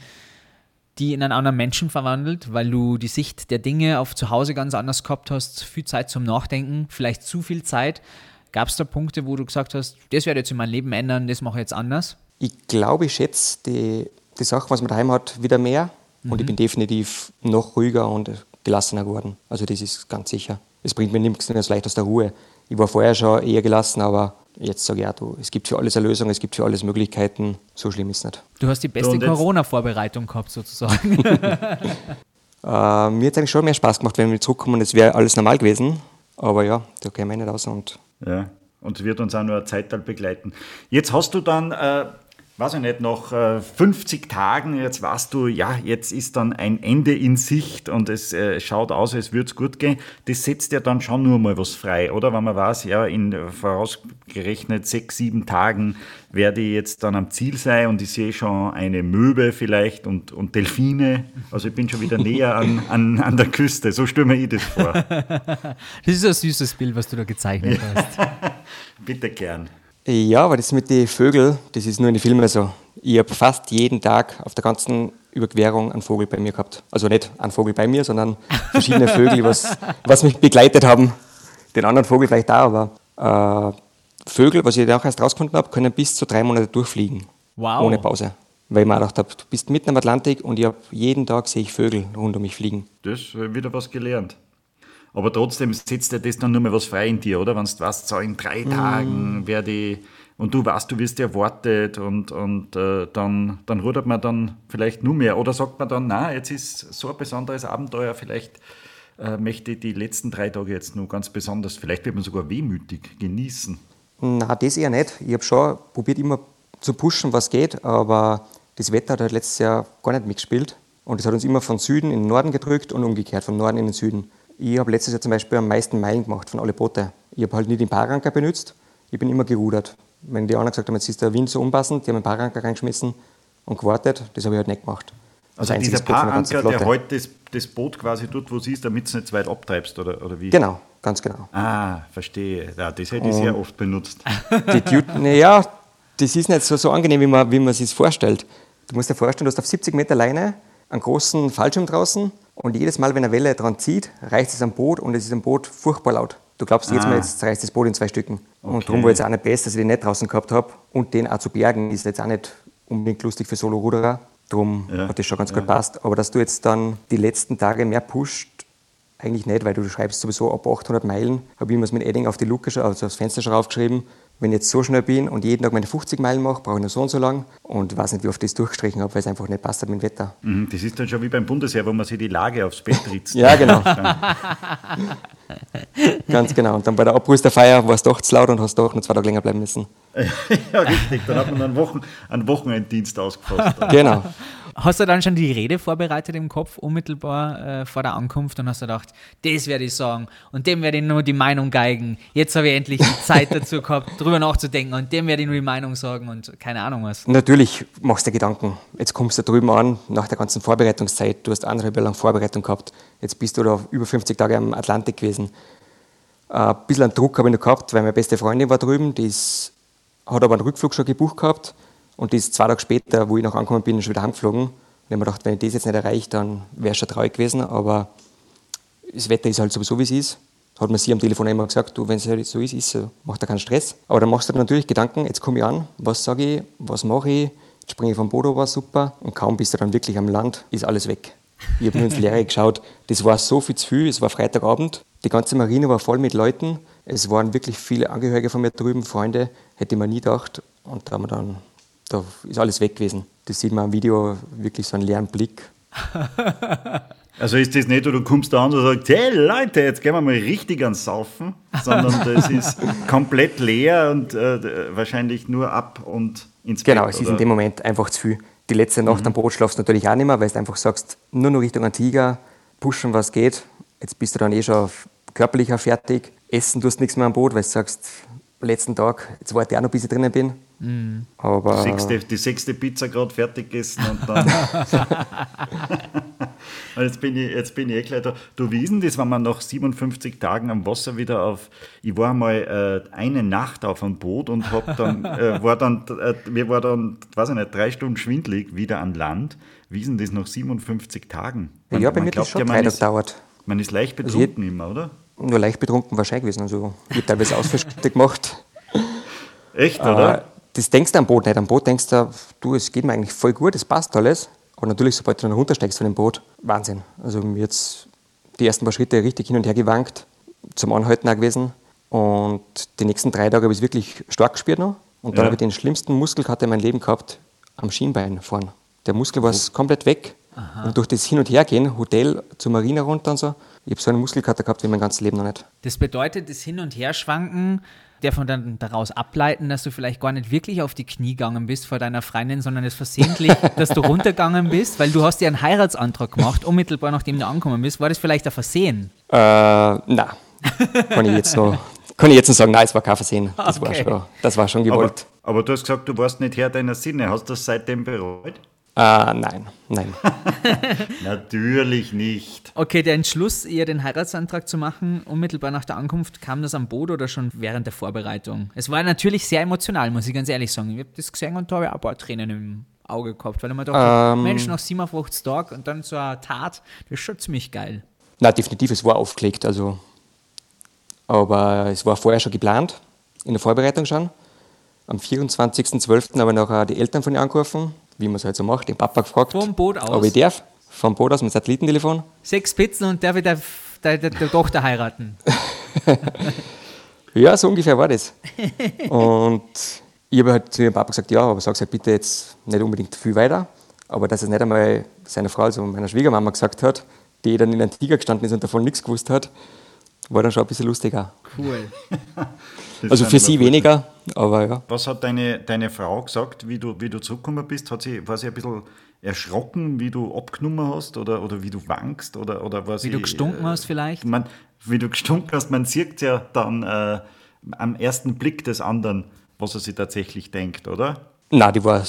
die in einen anderen Menschen verwandelt, weil du die Sicht der Dinge auf zu Hause ganz anders gehabt hast, viel Zeit zum Nachdenken, vielleicht zu viel Zeit? Gab es da Punkte, wo du gesagt hast, das werde ich jetzt in meinem Leben ändern, das mache ich jetzt anders? Ich glaube, ich schätze die, die Sachen, was man daheim hat, wieder mehr. Und ich bin definitiv noch ruhiger und gelassener geworden. Also das ist ganz sicher. Es bringt mir nichts mehr so leicht aus der Ruhe. Ich war vorher schon eher gelassen, aber jetzt sage ich auch, du, es gibt für alles eine Lösung, es gibt für alles Möglichkeiten. So schlimm ist es nicht. Du hast die beste Corona-Vorbereitung gehabt, sozusagen. Äh, mir hat es eigentlich schon mehr Spaß gemacht, wenn wir zurückkommen, es wäre alles normal gewesen. Aber ja, da käme ich nicht raus. Und Ja, und wird uns auch nur eine Zeit begleiten. Jetzt hast du dann, äh, weiß ich nicht, nach äh, 50 Tagen, jetzt weißt du, ja, jetzt ist dann ein Ende in Sicht und es äh, schaut aus, als würde es gut gehen. Das setzt ja dann schon nur mal was frei, oder? Wenn man weiß, ja, in äh, vorausgerechnet sechs, sieben Tagen werde ich jetzt dann am Ziel sein und ich sehe schon eine Möwe vielleicht und, und Delfine. Also ich bin schon wieder näher an, an, an der Küste. So stelle mir ich das vor. Das ist ein süßes Bild, was du da gezeichnet hast. Bitte gern. Ja, aber das mit den Vögeln, das ist nur in den Filmen so. Ich habe fast jeden Tag auf der ganzen Überquerung einen Vogel bei mir gehabt. Also nicht einen Vogel bei mir, sondern verschiedene Vögel, was, was mich begleitet haben. Den anderen Vogel vielleicht auch, aber äh, Vögel, was ich dann auch erst rausgefunden habe, können bis zu drei Monate durchfliegen. Wow. Ohne Pause. Weil ich mir auch gedacht habe, du bist mitten am Atlantik und ich habe jeden Tag sehe ich Vögel rund um mich fliegen. Das wieder was gelernt. Aber trotzdem setzt dir das dann nur mal was frei in dir, oder? Wenn du weißt, so in drei Tagen werde ich und du weißt, du wirst erwartet und, und äh, dann, dann rudert man dann vielleicht nur mehr. Oder sagt man dann, na, jetzt ist so ein besonderes Abenteuer, vielleicht äh, möchte ich die letzten drei Tage jetzt nur ganz besonders, vielleicht wird man sogar wehmütig genießen. Na, das eher nicht. Ich habe schon probiert, immer zu pushen, was geht, aber das Wetter hat halt letztes Jahr gar nicht mitgespielt. Und es hat uns immer von Süden in den Norden gedrückt und umgekehrt, von Norden in den Süden. Ich habe letztes Jahr zum Beispiel am meisten Meilen gemacht von alle Boote. Ich habe halt nicht den Paaranker benutzt, ich bin immer gerudert. Wenn die anderen gesagt haben, jetzt ist der Wind so unpassend, die haben den Paaranker reingeschmissen und gewartet, das habe ich halt nicht gemacht. Also dieser Paaranker, der hält das, das Boot quasi dort, wo es ist, damit es nicht zu weit abtreibst, oder, oder wie? Genau, ganz genau. Ah, verstehe. Ja, das hätte ich sehr oft benutzt. Die Dude, naja, das ist nicht so, so angenehm, wie man, wie man sich vorstellt. Du musst dir vorstellen, du hast auf 70 Meter Leine einen großen Fallschirm draußen und jedes Mal, wenn eine Welle dran zieht, reißt es am Boot und es ist am Boot furchtbar laut. Du glaubst jetzt ah. mal, jetzt reißt das Boot in zwei Stücken. Okay. Und darum war es auch nicht besser, dass ich den nicht draußen gehabt habe. Und den auch zu bergen ist jetzt auch nicht unbedingt lustig für Solo-Ruderer. Darum ja. hat das schon ganz ja. gut passt. Aber dass du jetzt dann die letzten Tage mehr pusht, eigentlich nicht, weil du schreibst sowieso ab 800 Meilen, habe ich mir mit Edding auf die Luke, also aufs Fenster schon aufgeschrieben wenn ich jetzt so schnell bin und jeden Tag meine 50 Meilen mache, brauche ich nur so und so lang und weiß nicht, wie oft ich das durchgestrichen habe, weil es einfach nicht passt mit dem Wetter. Mhm, das ist dann schon wie beim Bundesheer, wo man sich die Lage aufs Bett ritzt. ja, genau. Ganz genau. Und dann bei der Abrüsterfeier war es doch zu laut und hast doch noch zwei Tage länger bleiben müssen. ja, richtig. Dann hat man einen, Wochen, einen Wochenenddienst ausgefasst. genau. Hast du dann schon die Rede vorbereitet im Kopf, unmittelbar äh, vor der Ankunft, und hast du gedacht, das werde ich sagen und dem werde ich nur die Meinung geigen. Jetzt habe ich endlich die Zeit dazu gehabt, drüber nachzudenken und dem werde ich nur die Meinung sagen und keine Ahnung was. Natürlich machst du dir Gedanken. Jetzt kommst du da drüben an, nach der ganzen Vorbereitungszeit. Du hast anderthalb Jahre lang Vorbereitung gehabt. Jetzt bist du da über 50 Tage am Atlantik gewesen. Äh, ein bisschen Druck habe ich noch gehabt, weil meine beste Freundin war drüben, die ist, hat aber einen Rückflug schon gebucht gehabt und die ist zwei Tage später, wo ich noch angekommen bin, schon wieder heimgeflogen. Und ich habe mir gedacht, wenn ich das jetzt nicht erreiche, dann wäre es schon traurig gewesen. Aber das Wetter ist halt sowieso, wie es ist. Hat mir sie am Telefon immer gesagt, du, wenn es halt so ist, ist so, macht da keinen Stress. Aber dann machst du dir natürlich Gedanken, jetzt komme ich an, was sage ich, was mache ich, jetzt springe ich vom Bodo, war super. Und kaum bist du dann wirklich am Land, ist alles weg. Ich habe nur ins Leere geschaut. Das war so viel zu viel. Es war Freitagabend. Die ganze Marine war voll mit Leuten. Es waren wirklich viele Angehörige von mir drüben, Freunde. Hätte man nie gedacht. Und da haben wir dann da ist alles weg gewesen. Das sieht man am Video wirklich so einen leeren Blick. Also ist das nicht, du kommst da an und sagst, hey Leute, jetzt gehen wir mal richtig ans Saufen, sondern das ist komplett leer und äh, wahrscheinlich nur ab und ins Bett. Genau, es ist in dem Moment einfach zu viel. Die letzte Nacht mhm. am Boot schlafst du natürlich auch nicht mehr, weil du einfach sagst, nur noch Richtung Antigua, pushen, was geht. Jetzt bist du dann eh schon körperlicher fertig. Essen tust nichts mehr am Boot, weil du sagst, letzten Tag, jetzt warte ich auch noch, bis ich drinnen bin. Mhm. Aber die sechste, die sechste Pizza gerade fertig gegessen und dann. jetzt, bin ich, jetzt bin ich eh gleich da. Du, wie ist denn das, wenn man nach 57 Tagen am Wasser wieder auf. Ich war mal äh, eine Nacht auf einem Boot und hab dann, äh, war dann, äh, mir war dann, weiß ich nicht, drei Stunden schwindlig wieder an Land. Wie ist denn das nach 57 Tagen? Man, ja, bei mir hat schon drei Tage dauert. Man ist leicht also betrunken also immer, oder? Nur leicht betrunken wahrscheinlich gewesen. Also, ich habe teilweise Ausflüchte gemacht. Echt, oder? Das denkst du am Boot nicht. Am Boot denkst du, du, es geht mir eigentlich voll gut, es passt alles. Aber natürlich, sobald du dann runtersteigst von dem Boot, Wahnsinn. Also mir jetzt die ersten paar Schritte richtig hin und her gewankt, zum Anhalten auch gewesen. Und die nächsten drei Tage habe ich es wirklich stark gespürt noch. Und dann ja. habe ich den schlimmsten Muskelkater in meinem Leben gehabt, am Schienbein vorne. Der Muskel war oh. komplett weg. Aha. Und durch das Hin- und Hergehen, Hotel zur Marina runter und so, ich habe so einen Muskelkater gehabt wie mein ganzes Leben noch nicht. Das bedeutet, das Hin- und Herschwanken darf man dann daraus ableiten, dass du vielleicht gar nicht wirklich auf die Knie gegangen bist vor deiner Freundin, sondern es versehentlich, dass du runtergegangen bist, weil du hast dir einen Heiratsantrag gemacht, unmittelbar nachdem du angekommen bist. War das vielleicht ein Versehen? Äh, nein. Kann ich jetzt noch, kann ich jetzt noch sagen, nein, es war kein Versehen. Das, okay. war, schon, das war schon gewollt. Aber, aber, du hast gesagt, du warst nicht Herr deiner Sinne. Hast du das seitdem bereut? Äh, nein, nein. Natürlich nicht. Okay, der Entschluss, ihr den Heiratsantrag zu machen, unmittelbar nach der Ankunft, kam das am Boot oder schon während der Vorbereitung? Es war natürlich sehr emotional, muss ich ganz ehrlich sagen. Ich habe das gesehen und da habe ich auch ein paar Tränen im Auge gehabt, weil ich mir dachte, ähm, Mensch, nach 57 Tagen und dann so eine Tat, das ist schon ziemlich geil. Na, definitiv, es war aufgelegt, also. Aber es war vorher schon geplant, in der Vorbereitung schon. Am 24.12. habe ich noch die Eltern von ihr angerufen wie man es halt so macht, den Papa gefragt, vom Boot aus. ob ich darf. Vom Boot aus mit Satellitentelefon. Sechs Pizzen und darf ich der, der, der, der Tochter heiraten? ja, so ungefähr war das. Und ich habe halt zu ihrem Papa gesagt, ja, aber sag halt bitte jetzt nicht unbedingt viel weiter. Aber dass es nicht einmal seiner Frau, also meiner Schwiegermama gesagt hat, die dann in einem Tiger gestanden ist und davon nichts gewusst hat, war dann schon ein bisschen lustiger. Cool. also für sie weniger, aber ja. Was hat deine, deine Frau gesagt, wie du, wie du zurückgekommen bist? Hat sie, war sie ein bisschen erschrocken, wie du abgenommen hast oder, oder wie du wankst? Oder, oder war wie sie, du gestunken äh, hast vielleicht? Man, wie du gestunken hast, man sieht ja dann äh, am ersten Blick des anderen, was er sich tatsächlich denkt, oder? Na, die war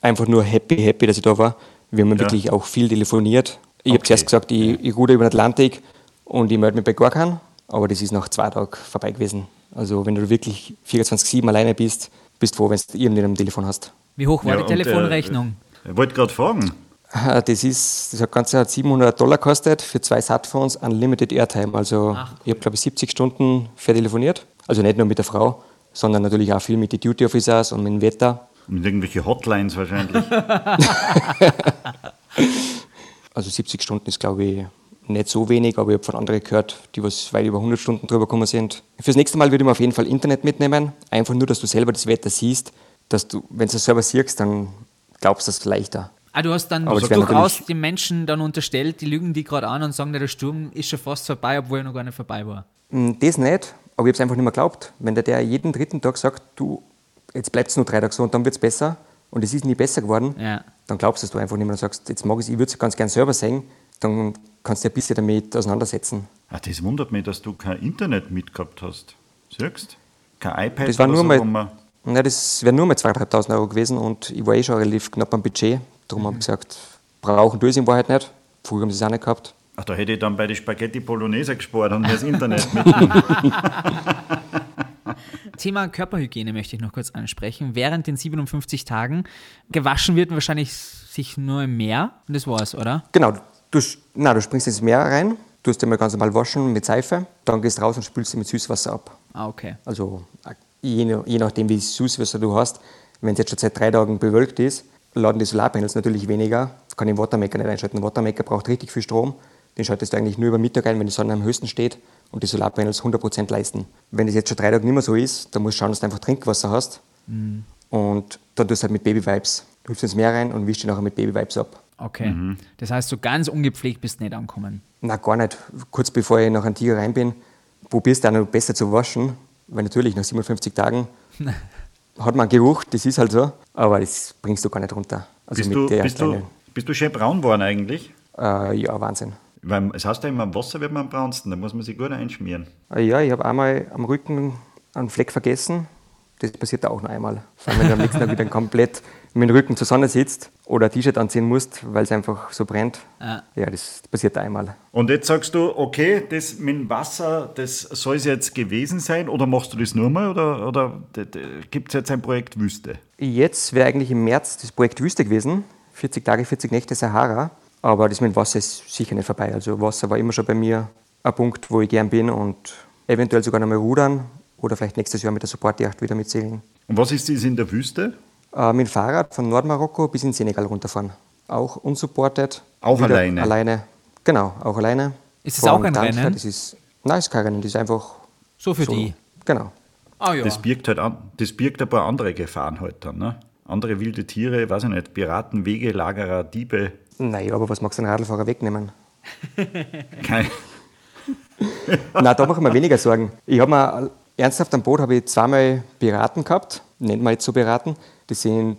einfach nur happy, happy, dass ich da war. Wir haben ja. wirklich auch viel telefoniert. Ich okay. habe zuerst gesagt, ich, ich ruder über den Atlantik und ich melde mich bei gar keinem, aber das ist nach zwei Tagen vorbei gewesen. Also wenn du wirklich 24-7 alleine bist, bist du froh, wenn du irgendjemanden am Telefon hast. Wie hoch war ja, die Telefonrechnung? Äh, ich wollte gerade fragen. Das, ist, das Ganze hat 700 Dollar gekostet für zwei Sat-Phones, Unlimited Airtime. Also Ach. ich habe, glaube ich, 70 Stunden vertelefoniert. Also nicht nur mit der Frau, sondern natürlich auch viel mit den Duty Officers und mit dem Wetter. Mit irgendwelchen Hotlines wahrscheinlich. also 70 Stunden ist, glaube ich, nicht so wenig, aber ich habe von anderen gehört, die was weit über 100 Stunden drüber gekommen sind. Fürs nächste Mal würde ich mir auf jeden Fall Internet mitnehmen. Einfach nur, dass du selber das Wetter siehst, dass du, wenn du es selber siehst, dann glaubst du das leichter. Ah, du hast dann also durchaus den Menschen dann unterstellt, die lügen die gerade an und sagen, der Sturm ist schon fast vorbei, obwohl er noch gar nicht vorbei war. Hm, das nicht, aber ich habe es einfach nicht mehr geglaubt. Wenn der, der jeden dritten Tag sagt, du, jetzt bleibt es nur drei Tage so und dann wird es besser und es ist nie besser geworden, ja. dann glaubst du einfach nicht mehr und sagst, jetzt mag ich ich würde es ganz gerne selber sehen, dann kannst du dich ein bisschen damit auseinandersetzen. Ach, das wundert mich, dass du kein Internet mitgehabt hast. Siehst Kein iPad das war nur so, mal, Nein, das wäre nur mal 2.500 Euro gewesen und ich war eh schon relativ knapp am Budget. Darum mhm. habe ich gesagt, brauchen es in Wahrheit nicht. Früher haben sie es auch nicht gehabt. Ach, da hätte ich dann bei den Spaghetti Bolognese gespart und das Internet mitgenommen. Thema Körperhygiene möchte ich noch kurz ansprechen. Während den 57 Tagen gewaschen wird wahrscheinlich sich nur im Meer und das war's, oder? Genau. Du, na, du springst ins Meer rein, tust dir mal ganz normal waschen mit Seife, dann gehst raus und spülst sie mit Süßwasser ab. Ah, okay. Also je, je nachdem, wie Süßwasser du hast, wenn es jetzt schon seit drei Tagen bewölkt ist, laden die Solarpanels natürlich weniger. Kann den Watermaker nicht einschalten. Der Watermaker braucht richtig viel Strom. Den schaltest du eigentlich nur über Mittag ein, wenn die Sonne am höchsten steht und die Solarpanels 100% leisten. Wenn das jetzt schon drei Tage nicht mehr so ist, dann musst du schauen, dass du einfach Trinkwasser hast. Mhm. Und dann tust du halt mit Baby Vibes. Du hüpfst ins Meer rein und wischst dich nachher mit Baby Vibes ab. Okay. Mhm. Das heißt, so ganz ungepflegt bist du nicht angekommen? Na gar nicht. Kurz bevor ich nach einem Tiger rein bin, probierst du auch noch besser zu waschen. Weil natürlich nach 57 Tagen hat man Geruch, das ist halt so. Aber das bringst du gar nicht runter. Also bist, du, bist, du, bist du schön braun geworden eigentlich? Äh, ja, Wahnsinn. Weil es heißt ja immer, am Wasser wird man am braunsten, da muss man sich gut einschmieren. Äh, ja, ich habe einmal am Rücken einen Fleck vergessen. Das passiert auch noch einmal. Vor allem, wenn du am nächsten Tag wieder komplett mit dem Rücken zur Sonne sitzt oder ein T-Shirt anziehen musst, weil es einfach so brennt. Ja. ja, das passiert einmal. Und jetzt sagst du, okay, das mit dem Wasser, das soll es jetzt gewesen sein oder machst du das nur mal oder, oder gibt es jetzt ein Projekt Wüste? Jetzt wäre eigentlich im März das Projekt Wüste gewesen, 40 Tage, 40 Nächte Sahara. Aber das mit dem Wasser ist sicher nicht vorbei. Also Wasser war immer schon bei mir ein Punkt, wo ich gern bin und eventuell sogar noch mal rudern oder vielleicht nächstes Jahr mit der Supportjacht wieder mitsegeln. Und was ist das in der Wüste? Äh, mit dem Fahrrad von Nordmarokko bis in Senegal runterfahren. Auch unsupported. Auch alleine? Alleine, genau, auch alleine. Ist es auch ein Tanzler. Rennen? Das ist, nein, ist kein Rennen, das ist einfach... So für so, die? Genau. Ah, ja. das, birgt halt an, das birgt ein paar andere Gefahren halt dann, ne? Andere wilde Tiere, weiß ich nicht, Piraten, Wegelagerer, Diebe. Nein, aber was magst du einen Radlfahrer wegnehmen? Kein. Nein, da mache ich mir weniger Sorgen. Ich habe mir ernsthaft am Boot habe ich zweimal Piraten gehabt, nennt man jetzt so Piraten. Das sind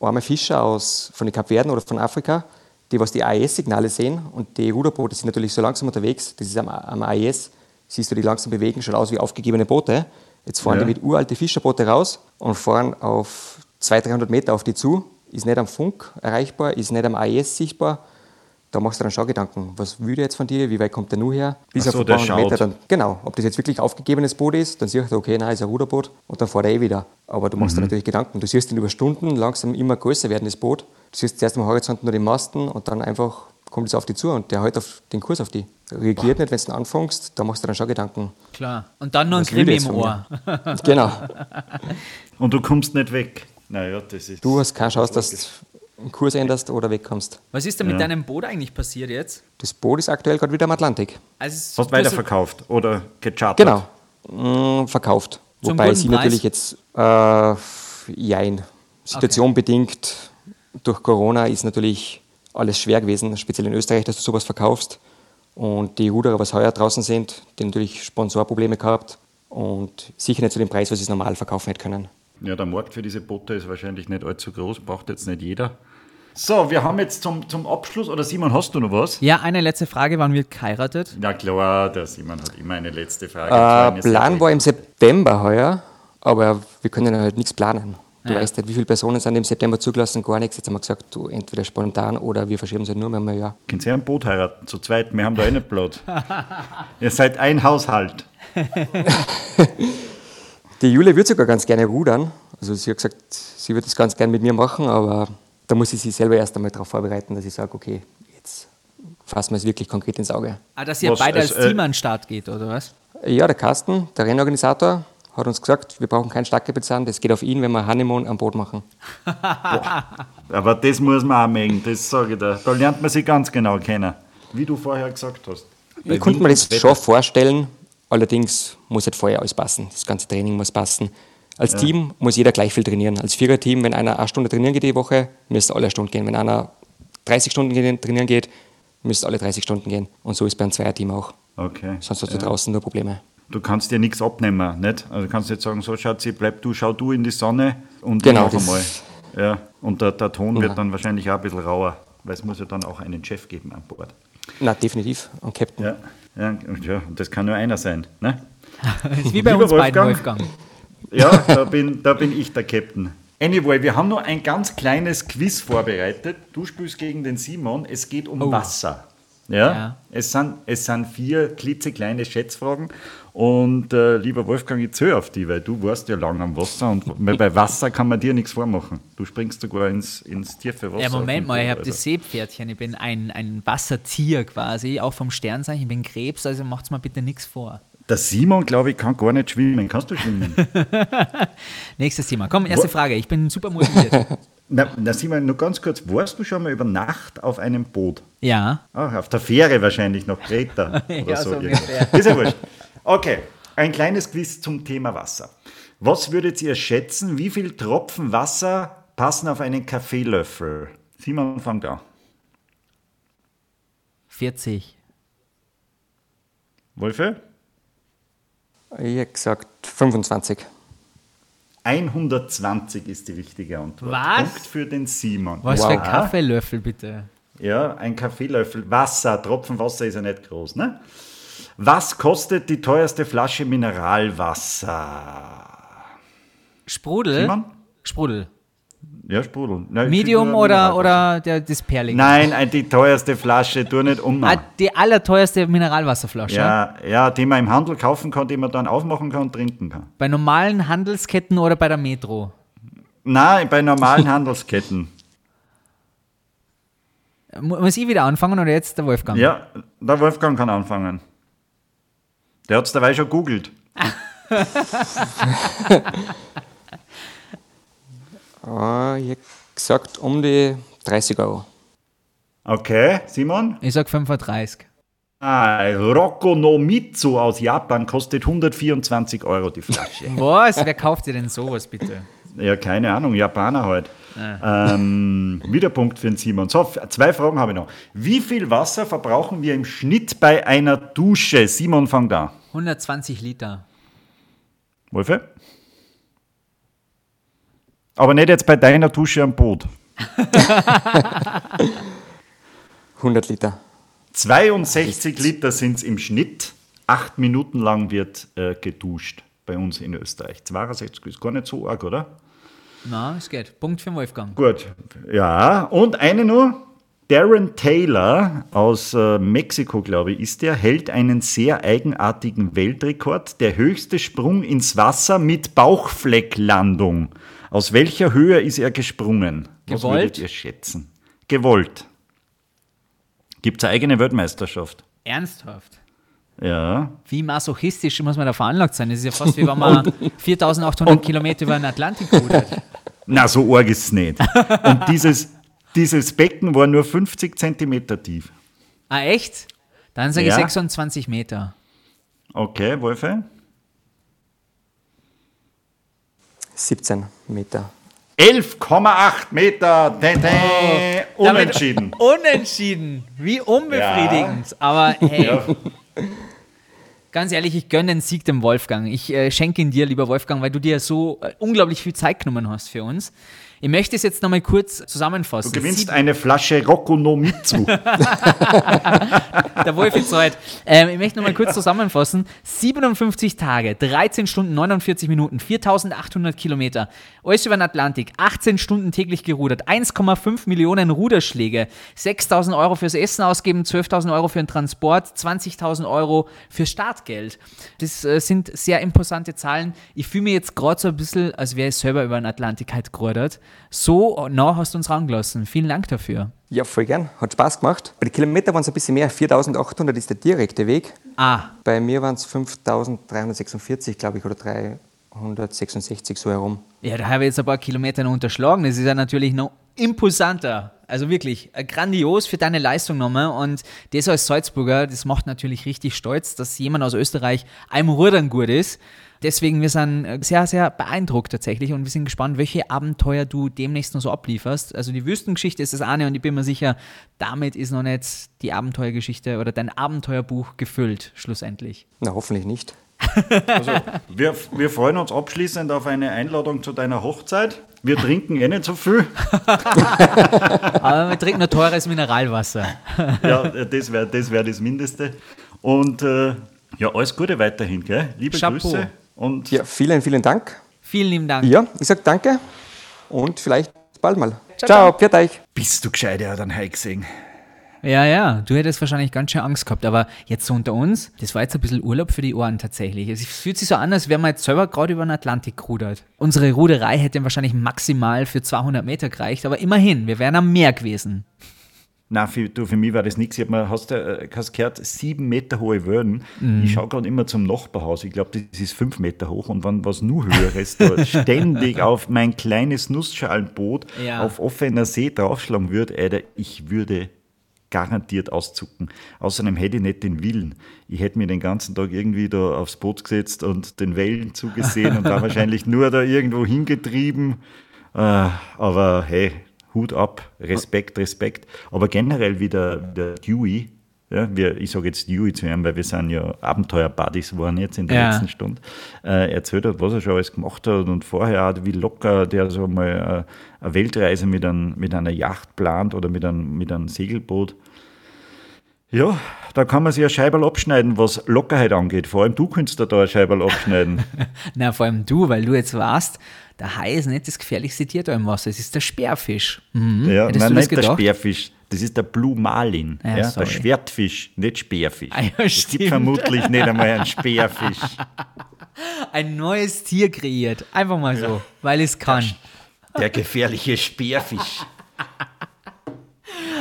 arme Fischer aus, von den Kapverden oder von Afrika, die was die AES-Signale sehen. Und die Ruderboote sind natürlich so langsam unterwegs. Das ist am, am AES, siehst du die langsam bewegen, schaut aus wie aufgegebene Boote. Jetzt fahren ja. die mit uralte Fischerboote raus und fahren auf 200, 300 Meter auf die zu. Ist nicht am Funk erreichbar, ist nicht am AES sichtbar da machst du dann schon Gedanken, was will der jetzt von dir, wie weit kommt der nur her? Bis so, auf ein paar Meter dann, genau, ob das jetzt wirklich aufgegebenes Boot ist, dann siehst du, okay, nein, ist ein Ruderboot und dann fährt er eh wieder. Aber du machst mhm. dir natürlich Gedanken. Du siehst ihn über Stunden langsam immer größer werden, das Boot. Du siehst zuerst am Horizont nur die Masten und dann einfach kommt es auf dich zu und der hält auf den Kurs auf dich. Reagiert Boah. nicht, wenn du anfängst, da machst du dann schon Gedanken. Klar. Und dann noch ein Krimi im Ohr. genau. Und du kommst nicht weg. Naja, das ist. Du hast keine Chance, dass einen Kurs änderst oder wegkommst. Was ist denn mit ja. deinem Boot eigentlich passiert jetzt? Das Boot ist aktuell gerade wieder am Atlantik. Also Hast weiterverkauft oder gechartert? Genau, mm, verkauft. Zum Wobei sie Preis? natürlich jetzt, äh, jein. Situation okay. bedingt durch Corona ist natürlich alles schwer gewesen, speziell in Österreich, dass du sowas verkaufst. Und die Ruderer, was heuer draußen sind, die natürlich Sponsorprobleme gehabt und sicher nicht zu dem Preis, was sie es normal verkaufen hätten können. Ja, der Markt für diese Boote ist wahrscheinlich nicht allzu groß, braucht jetzt nicht jeder. So, wir haben jetzt zum, zum Abschluss, oder Simon, hast du noch was? Ja, eine letzte Frage, wann wird geheiratet? Ja klar, der Simon hat immer eine letzte Frage. Äh, Plan war im September heuer, aber wir können halt nichts planen. Du ja. weißt nicht, wie viele Personen sind im September zugelassen, gar nichts. Jetzt haben wir gesagt, du entweder spontan oder wir verschieben es halt nur mehr ein Jahr. Könnt ihr ein Boot heiraten, zu zweit? Wir haben da eh nicht Blut. ihr seid ein Haushalt. Die Julia würde sogar ganz gerne rudern. Also sie hat gesagt, sie würde das ganz gerne mit mir machen, aber da muss ich sich selber erst einmal darauf vorbereiten, dass ich sage, okay, jetzt fassen wir es wirklich konkret ins Auge. Ah, dass ihr was, beide als äh, Team an den Start geht, oder was? Ja, der Carsten, der Rennorganisator, hat uns gesagt, wir brauchen keinen Startkapitan, das geht auf ihn, wenn wir Honeymoon am Boot machen. Aber das muss man auch mögen, das sage ich dir. Da lernt man sich ganz genau kennen, wie du vorher gesagt hast. Ich konnte mir das schon vorstellen, allerdings muss halt vorher alles passen. Das ganze Training muss passen. Als ja. Team muss jeder gleich viel trainieren. Als Viererteam, wenn einer eine Stunde trainieren geht die Woche, müsste alle eine Stunde gehen. Wenn einer 30 Stunden trainieren geht, müsste alle 30 Stunden gehen. Und so ist beim Zweierteam auch. Okay. Sonst hast du ja. draußen nur Probleme du kannst dir nichts abnehmen, nicht? Also du kannst nicht sagen, so Schatzi, bleib du, schau du in die Sonne und genau, noch einmal. Ja, und der, der Ton ja. wird dann wahrscheinlich auch ein bisschen rauer, weil es muss ja dann auch einen Chef geben an Bord. Na, definitiv, ein Captain. Ja, ja, ja und das kann nur einer sein, ne? wie bei Lieber uns Wolfgang, beiden, Wolfgang. Ja, da bin, da bin ich der Captain. Anyway, wir haben noch ein ganz kleines Quiz vorbereitet. Du spielst gegen den Simon. Es geht um oh. Wasser. Ja, ja, Es, sind, es sind vier klitzekleine Schätzfragen und äh, lieber Wolfgang, ich zähle auf die, weil du warst ja lang am Wasser und bei Wasser kann man dir nichts vormachen. Du springst sogar ins, ins tiefe Wasser. Ja, Moment mal, ich habe das Seepferdchen, ich bin ein, ein Wassertier quasi, auch vom Sternzeichen, ich bin Krebs, also macht's mir bitte nichts vor. Der Simon, glaube ich, kann gar nicht schwimmen. Kannst du schwimmen? Nächstes Thema. Komm, erste Frage. Ich bin super motiviert. Na, na Simon, nur ganz kurz. Warst du schon mal über Nacht auf einem Boot? Ja. Ach, auf der Fähre wahrscheinlich nach Kreta oder ja, so. so ist ja wurscht. Okay, ein kleines Quiz zum Thema Wasser. Was würdet ihr schätzen, wie viele Tropfen Wasser passen auf einen Kaffeelöffel? Simon, fang an. 40. Wolfe? Ich hätte gesagt 25. 120 ist die richtige Antwort. Was? Punkt für den Simon. Was wow. für ein Kaffeelöffel, bitte? Ja, ein Kaffeelöffel. Wasser, Tropfen Wasser ist ja nicht groß, ne? Was kostet die teuerste Flasche Mineralwasser? Sprudel? Simon? Sprudel. Ja, Sprudel. Nein, Medium oder, oder der, das Perling? Nein, die teuerste Flasche, tu nicht um. Ah, die allerteuerste Mineralwasserflasche? Ja, ja, die man im Handel kaufen kann, die man dann aufmachen kann und trinken kann. Bei normalen Handelsketten oder bei der Metro? Nein, bei normalen Handelsketten. Muss ich wieder anfangen oder jetzt der Wolfgang? Ja, der Wolfgang kann anfangen. Der hat es dabei schon googelt. Ah, ich hätte gesagt um die 30 Euro. Okay, Simon? Ich sag 35. Ah, Rocco no Mitsu aus Japan kostet 124 Euro die Flasche. Was? Wer kauft dir denn sowas bitte? Ja, keine Ahnung, Japaner halt. Ah. Ähm, wieder Punkt für den Simon. So, zwei Fragen habe ich noch. Wie viel Wasser verbrauchen wir im Schnitt bei einer Dusche? Simon, fang da. 120 Liter. Wolfe? Aber nicht jetzt bei deiner Dusche am Boot. 100 Liter. 62 Liter sind es im Schnitt. Acht Minuten lang wird äh, geduscht bei uns in Österreich. 62 ist gar nicht so arg, oder? Na, es geht. Punkt für Wolfgang. Gut. Ja, und eine nur. Darren Taylor aus äh, Mexiko, glaube ich, ist der, hält einen sehr eigenartigen Weltrekord. Der höchste Sprung ins Wasser mit Bauchflecklandung. Aus welcher Höhe ist er gesprungen? Gewollt? Was würdet ihr schätzen? Gewollt. Gibt es eine eigene Weltmeisterschaft? Ernsthaft? Ja. Wie masochistisch muss man da veranlagt sein? Das ist ja fast wie wenn man 4800 Kilometer über den Atlantik rudert. Na, so arg ist es nicht. Und dieses, dieses Becken war nur 50 Zentimeter tief. Ah, echt? Dann sage ja. ich 26 Meter. Okay, Wolfe? 17 Meter. 11,8 Meter. Dä, dä, unentschieden. Unentschieden. Wie unbefriedigend. Aber hey. Ja. Ganz ehrlich, ich gönne den Sieg dem Wolfgang. Ich äh, schenke ihn dir, lieber Wolfgang, weil du dir so äh, unglaublich viel Zeit genommen hast für uns. Ich möchte es jetzt nochmal kurz zusammenfassen. Du gewinnst Sieb eine Flasche Rocco no Mitsu. Der Wolf ist heute. Ähm, ich möchte nochmal kurz zusammenfassen. 57 Tage, 13 Stunden, 49 Minuten, 4800 Kilometer. Alles über den Atlantik, 18 Stunden täglich gerudert, 1,5 Millionen Ruderschläge, 6000 Euro fürs Essen ausgeben, 12.000 Euro für den Transport, 20.000 Euro für Startgeld. Das äh, sind sehr imposante Zahlen. Ich fühle mich jetzt gerade so ein bisschen, als wäre ich selber über den Atlantik halt gerudert. So nah hast du uns rangelassen. Vielen Dank dafür. Ja, voll gern. Hat Spaß gemacht. Bei den Kilometern waren es ein bisschen mehr. 4800 ist der direkte Weg. Ah. Bei mir waren es 5346, glaube ich, oder 366 so herum. Ja, da habe ich jetzt ein paar Kilometer noch unterschlagen. Das ist ja natürlich noch imposanter. Also wirklich äh, grandios für deine Leistung nochmal. Und das als Salzburger, das macht natürlich richtig stolz, dass jemand aus Österreich einem Rudern gut ist. Deswegen, wir sind äh, sehr, sehr beeindruckt tatsächlich und wir sind gespannt, welche Abenteuer du demnächst noch so ablieferst. Also die Wüstengeschichte ist das eine und ich bin mir sicher, damit ist noch nicht die Abenteuergeschichte oder dein Abenteuerbuch gefüllt, schlussendlich. Na, hoffentlich nicht. Also, wir, wir freuen uns abschließend auf eine Einladung zu deiner Hochzeit. Wir trinken eh nicht so viel. Aber wir trinken nur teures Mineralwasser. ja, das wäre das, wär das Mindeste. Und äh, ja, alles Gute weiterhin, gell? Liebe Chapeau. Grüße. Und ja, vielen, vielen Dank. Vielen lieben Dank. Ja, ich sage danke und vielleicht bald mal. Ciao, ciao. euch. Bist du gescheit, ja, dann Heik gesehen. Ja, ja, du hättest wahrscheinlich ganz schön Angst gehabt, aber jetzt so unter uns, das war jetzt ein bisschen Urlaub für die Ohren tatsächlich. Es fühlt sich so an, als wären wir jetzt selber gerade über den Atlantik gerudert. Unsere Ruderei hätte wahrscheinlich maximal für 200 Meter gereicht, aber immerhin, wir wären am Meer gewesen. Nein, für, du, für mich war das nichts. Ich habe hast, äh, hast gehört, sieben Meter hohe Wellen. Mhm. Ich schaue gerade immer zum Nachbarhaus. Ich glaube, das ist fünf Meter hoch. Und wenn was nur höheres da ständig auf mein kleines Nussschalenboot ja. auf offener See draufschlagen würde, Alter, ich würde garantiert auszucken. Außerdem hätte ich nicht den Willen. Ich hätte mir den ganzen Tag irgendwie da aufs Boot gesetzt und den Wellen zugesehen und war wahrscheinlich nur da irgendwo hingetrieben. Äh, aber hey, Hut ab, Respekt, Respekt. Aber generell wieder der Dewey, ja, wir, ich sage jetzt Dewey zu ihm, weil wir sind ja Abenteuer-Buddies waren jetzt in der ja. letzten Stunde. Äh, erzählt hat, was er schon alles gemacht hat und vorher auch, wie locker der so mal äh, eine Weltreise mit, ein, mit einer Yacht plant oder mit einem, mit einem Segelboot. Ja, da kann man sich ein Scheiberl abschneiden, was Lockerheit angeht. Vor allem du könntest da, da ein Scheiberl abschneiden. Na, vor allem du, weil du jetzt weißt, der Hai ist nicht das gefährlichste Tier da im Wasser, es ist der Speerfisch. Mhm. Ja, Hättest nein, nicht der Speerfisch. Das ist der Blue Marlin, ja, ja, der Schwertfisch, nicht Speerfisch. Ah, ja, es gibt vermutlich nicht einmal einen Speerfisch. Ein neues Tier kreiert, einfach mal so, weil es kann. Der, der gefährliche Speerfisch.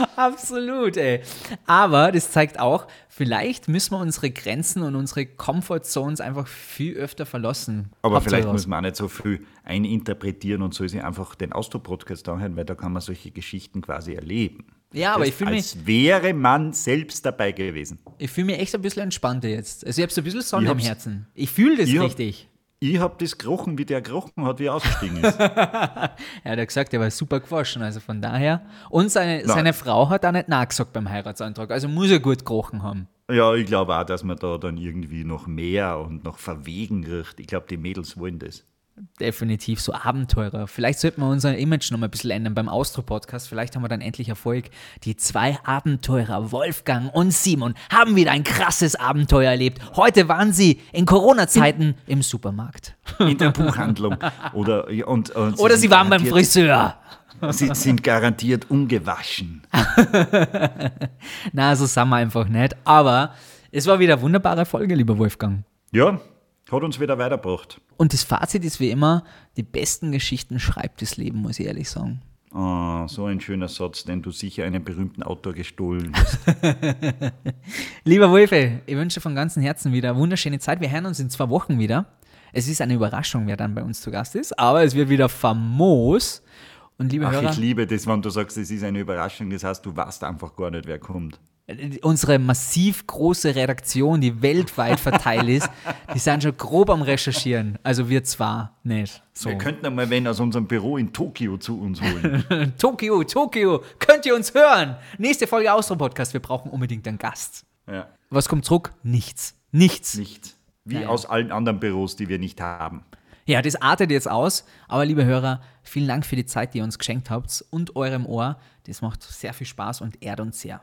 Absolut, ey. Aber das zeigt auch, vielleicht müssen wir unsere Grenzen und unsere Comfort Zones einfach viel öfter verlassen. Aber Hauptsache vielleicht muss man auch nicht so viel eininterpretieren und soll sich einfach den Austro-Podcast anhören, weil da kann man solche Geschichten quasi erleben. Ja, aber das ich fühle mich. Als wäre man selbst dabei gewesen. Ich fühle mich echt ein bisschen entspannter jetzt. Also ich habe so ein bisschen Sonne im Herzen. Ich fühle das richtig. Ich habe das gerochen, wie der gerochen hat, wie er ausgestiegen ist. er hat ja gesagt, er war super gewaschen, also von daher. Und seine, seine Frau hat auch nicht nachgesagt beim Heiratsantrag, also muss er gut gerochen haben. Ja, ich glaube auch, dass man da dann irgendwie noch mehr und noch verwegen riecht. Ich glaube, die Mädels wollen das definitiv so Abenteurer. Vielleicht sollten wir unser Image noch mal ein bisschen ändern beim Austro-Podcast. Vielleicht haben wir dann endlich Erfolg. Die zwei Abenteurer, Wolfgang und Simon, haben wieder ein krasses Abenteuer erlebt. Heute waren sie in Corona-Zeiten im Supermarkt. In der Buchhandlung. Oder, und, und Oder sie waren beim Friseur. Sie sind garantiert ungewaschen. Na, so sind wir einfach nicht. Aber es war wieder eine wunderbare Folge, lieber Wolfgang. Ja, hat uns wieder weitergebracht. Und das Fazit ist wie immer, die besten Geschichten schreibt das Leben, muss ich ehrlich sagen. Oh, so ein schöner Satz, den du sicher einem berühmten Autor gestohlen hast. Lieber Wolfe, ich wünsche von ganzem Herzen wieder eine wunderschöne Zeit. Wir hören uns in zwei Wochen wieder. Es ist eine Überraschung, wer dann bei uns zu Gast ist, aber es wird wieder famos. Und liebe Ach, Hörer, ich liebe das, wenn du sagst, es ist eine Überraschung. Das heißt, du weißt einfach gar nicht, wer kommt. Unsere massiv große Redaktion, die weltweit verteilt ist, die sind schon grob am Recherchieren. Also wir zwar nicht. So. Wir könnten einmal wen aus unserem Büro in Tokio zu uns holen. Tokio, Tokio, könnt ihr uns hören? Nächste Folge Austro-Podcast, wir brauchen unbedingt einen Gast. Ja. Was kommt zurück? Nichts. Nichts. Nichts. Wie Nein. aus allen anderen Büros, die wir nicht haben. Ja, das artet jetzt aus. Aber liebe Hörer, vielen Dank für die Zeit, die ihr uns geschenkt habt und eurem Ohr. Das macht sehr viel Spaß und ehrt uns sehr.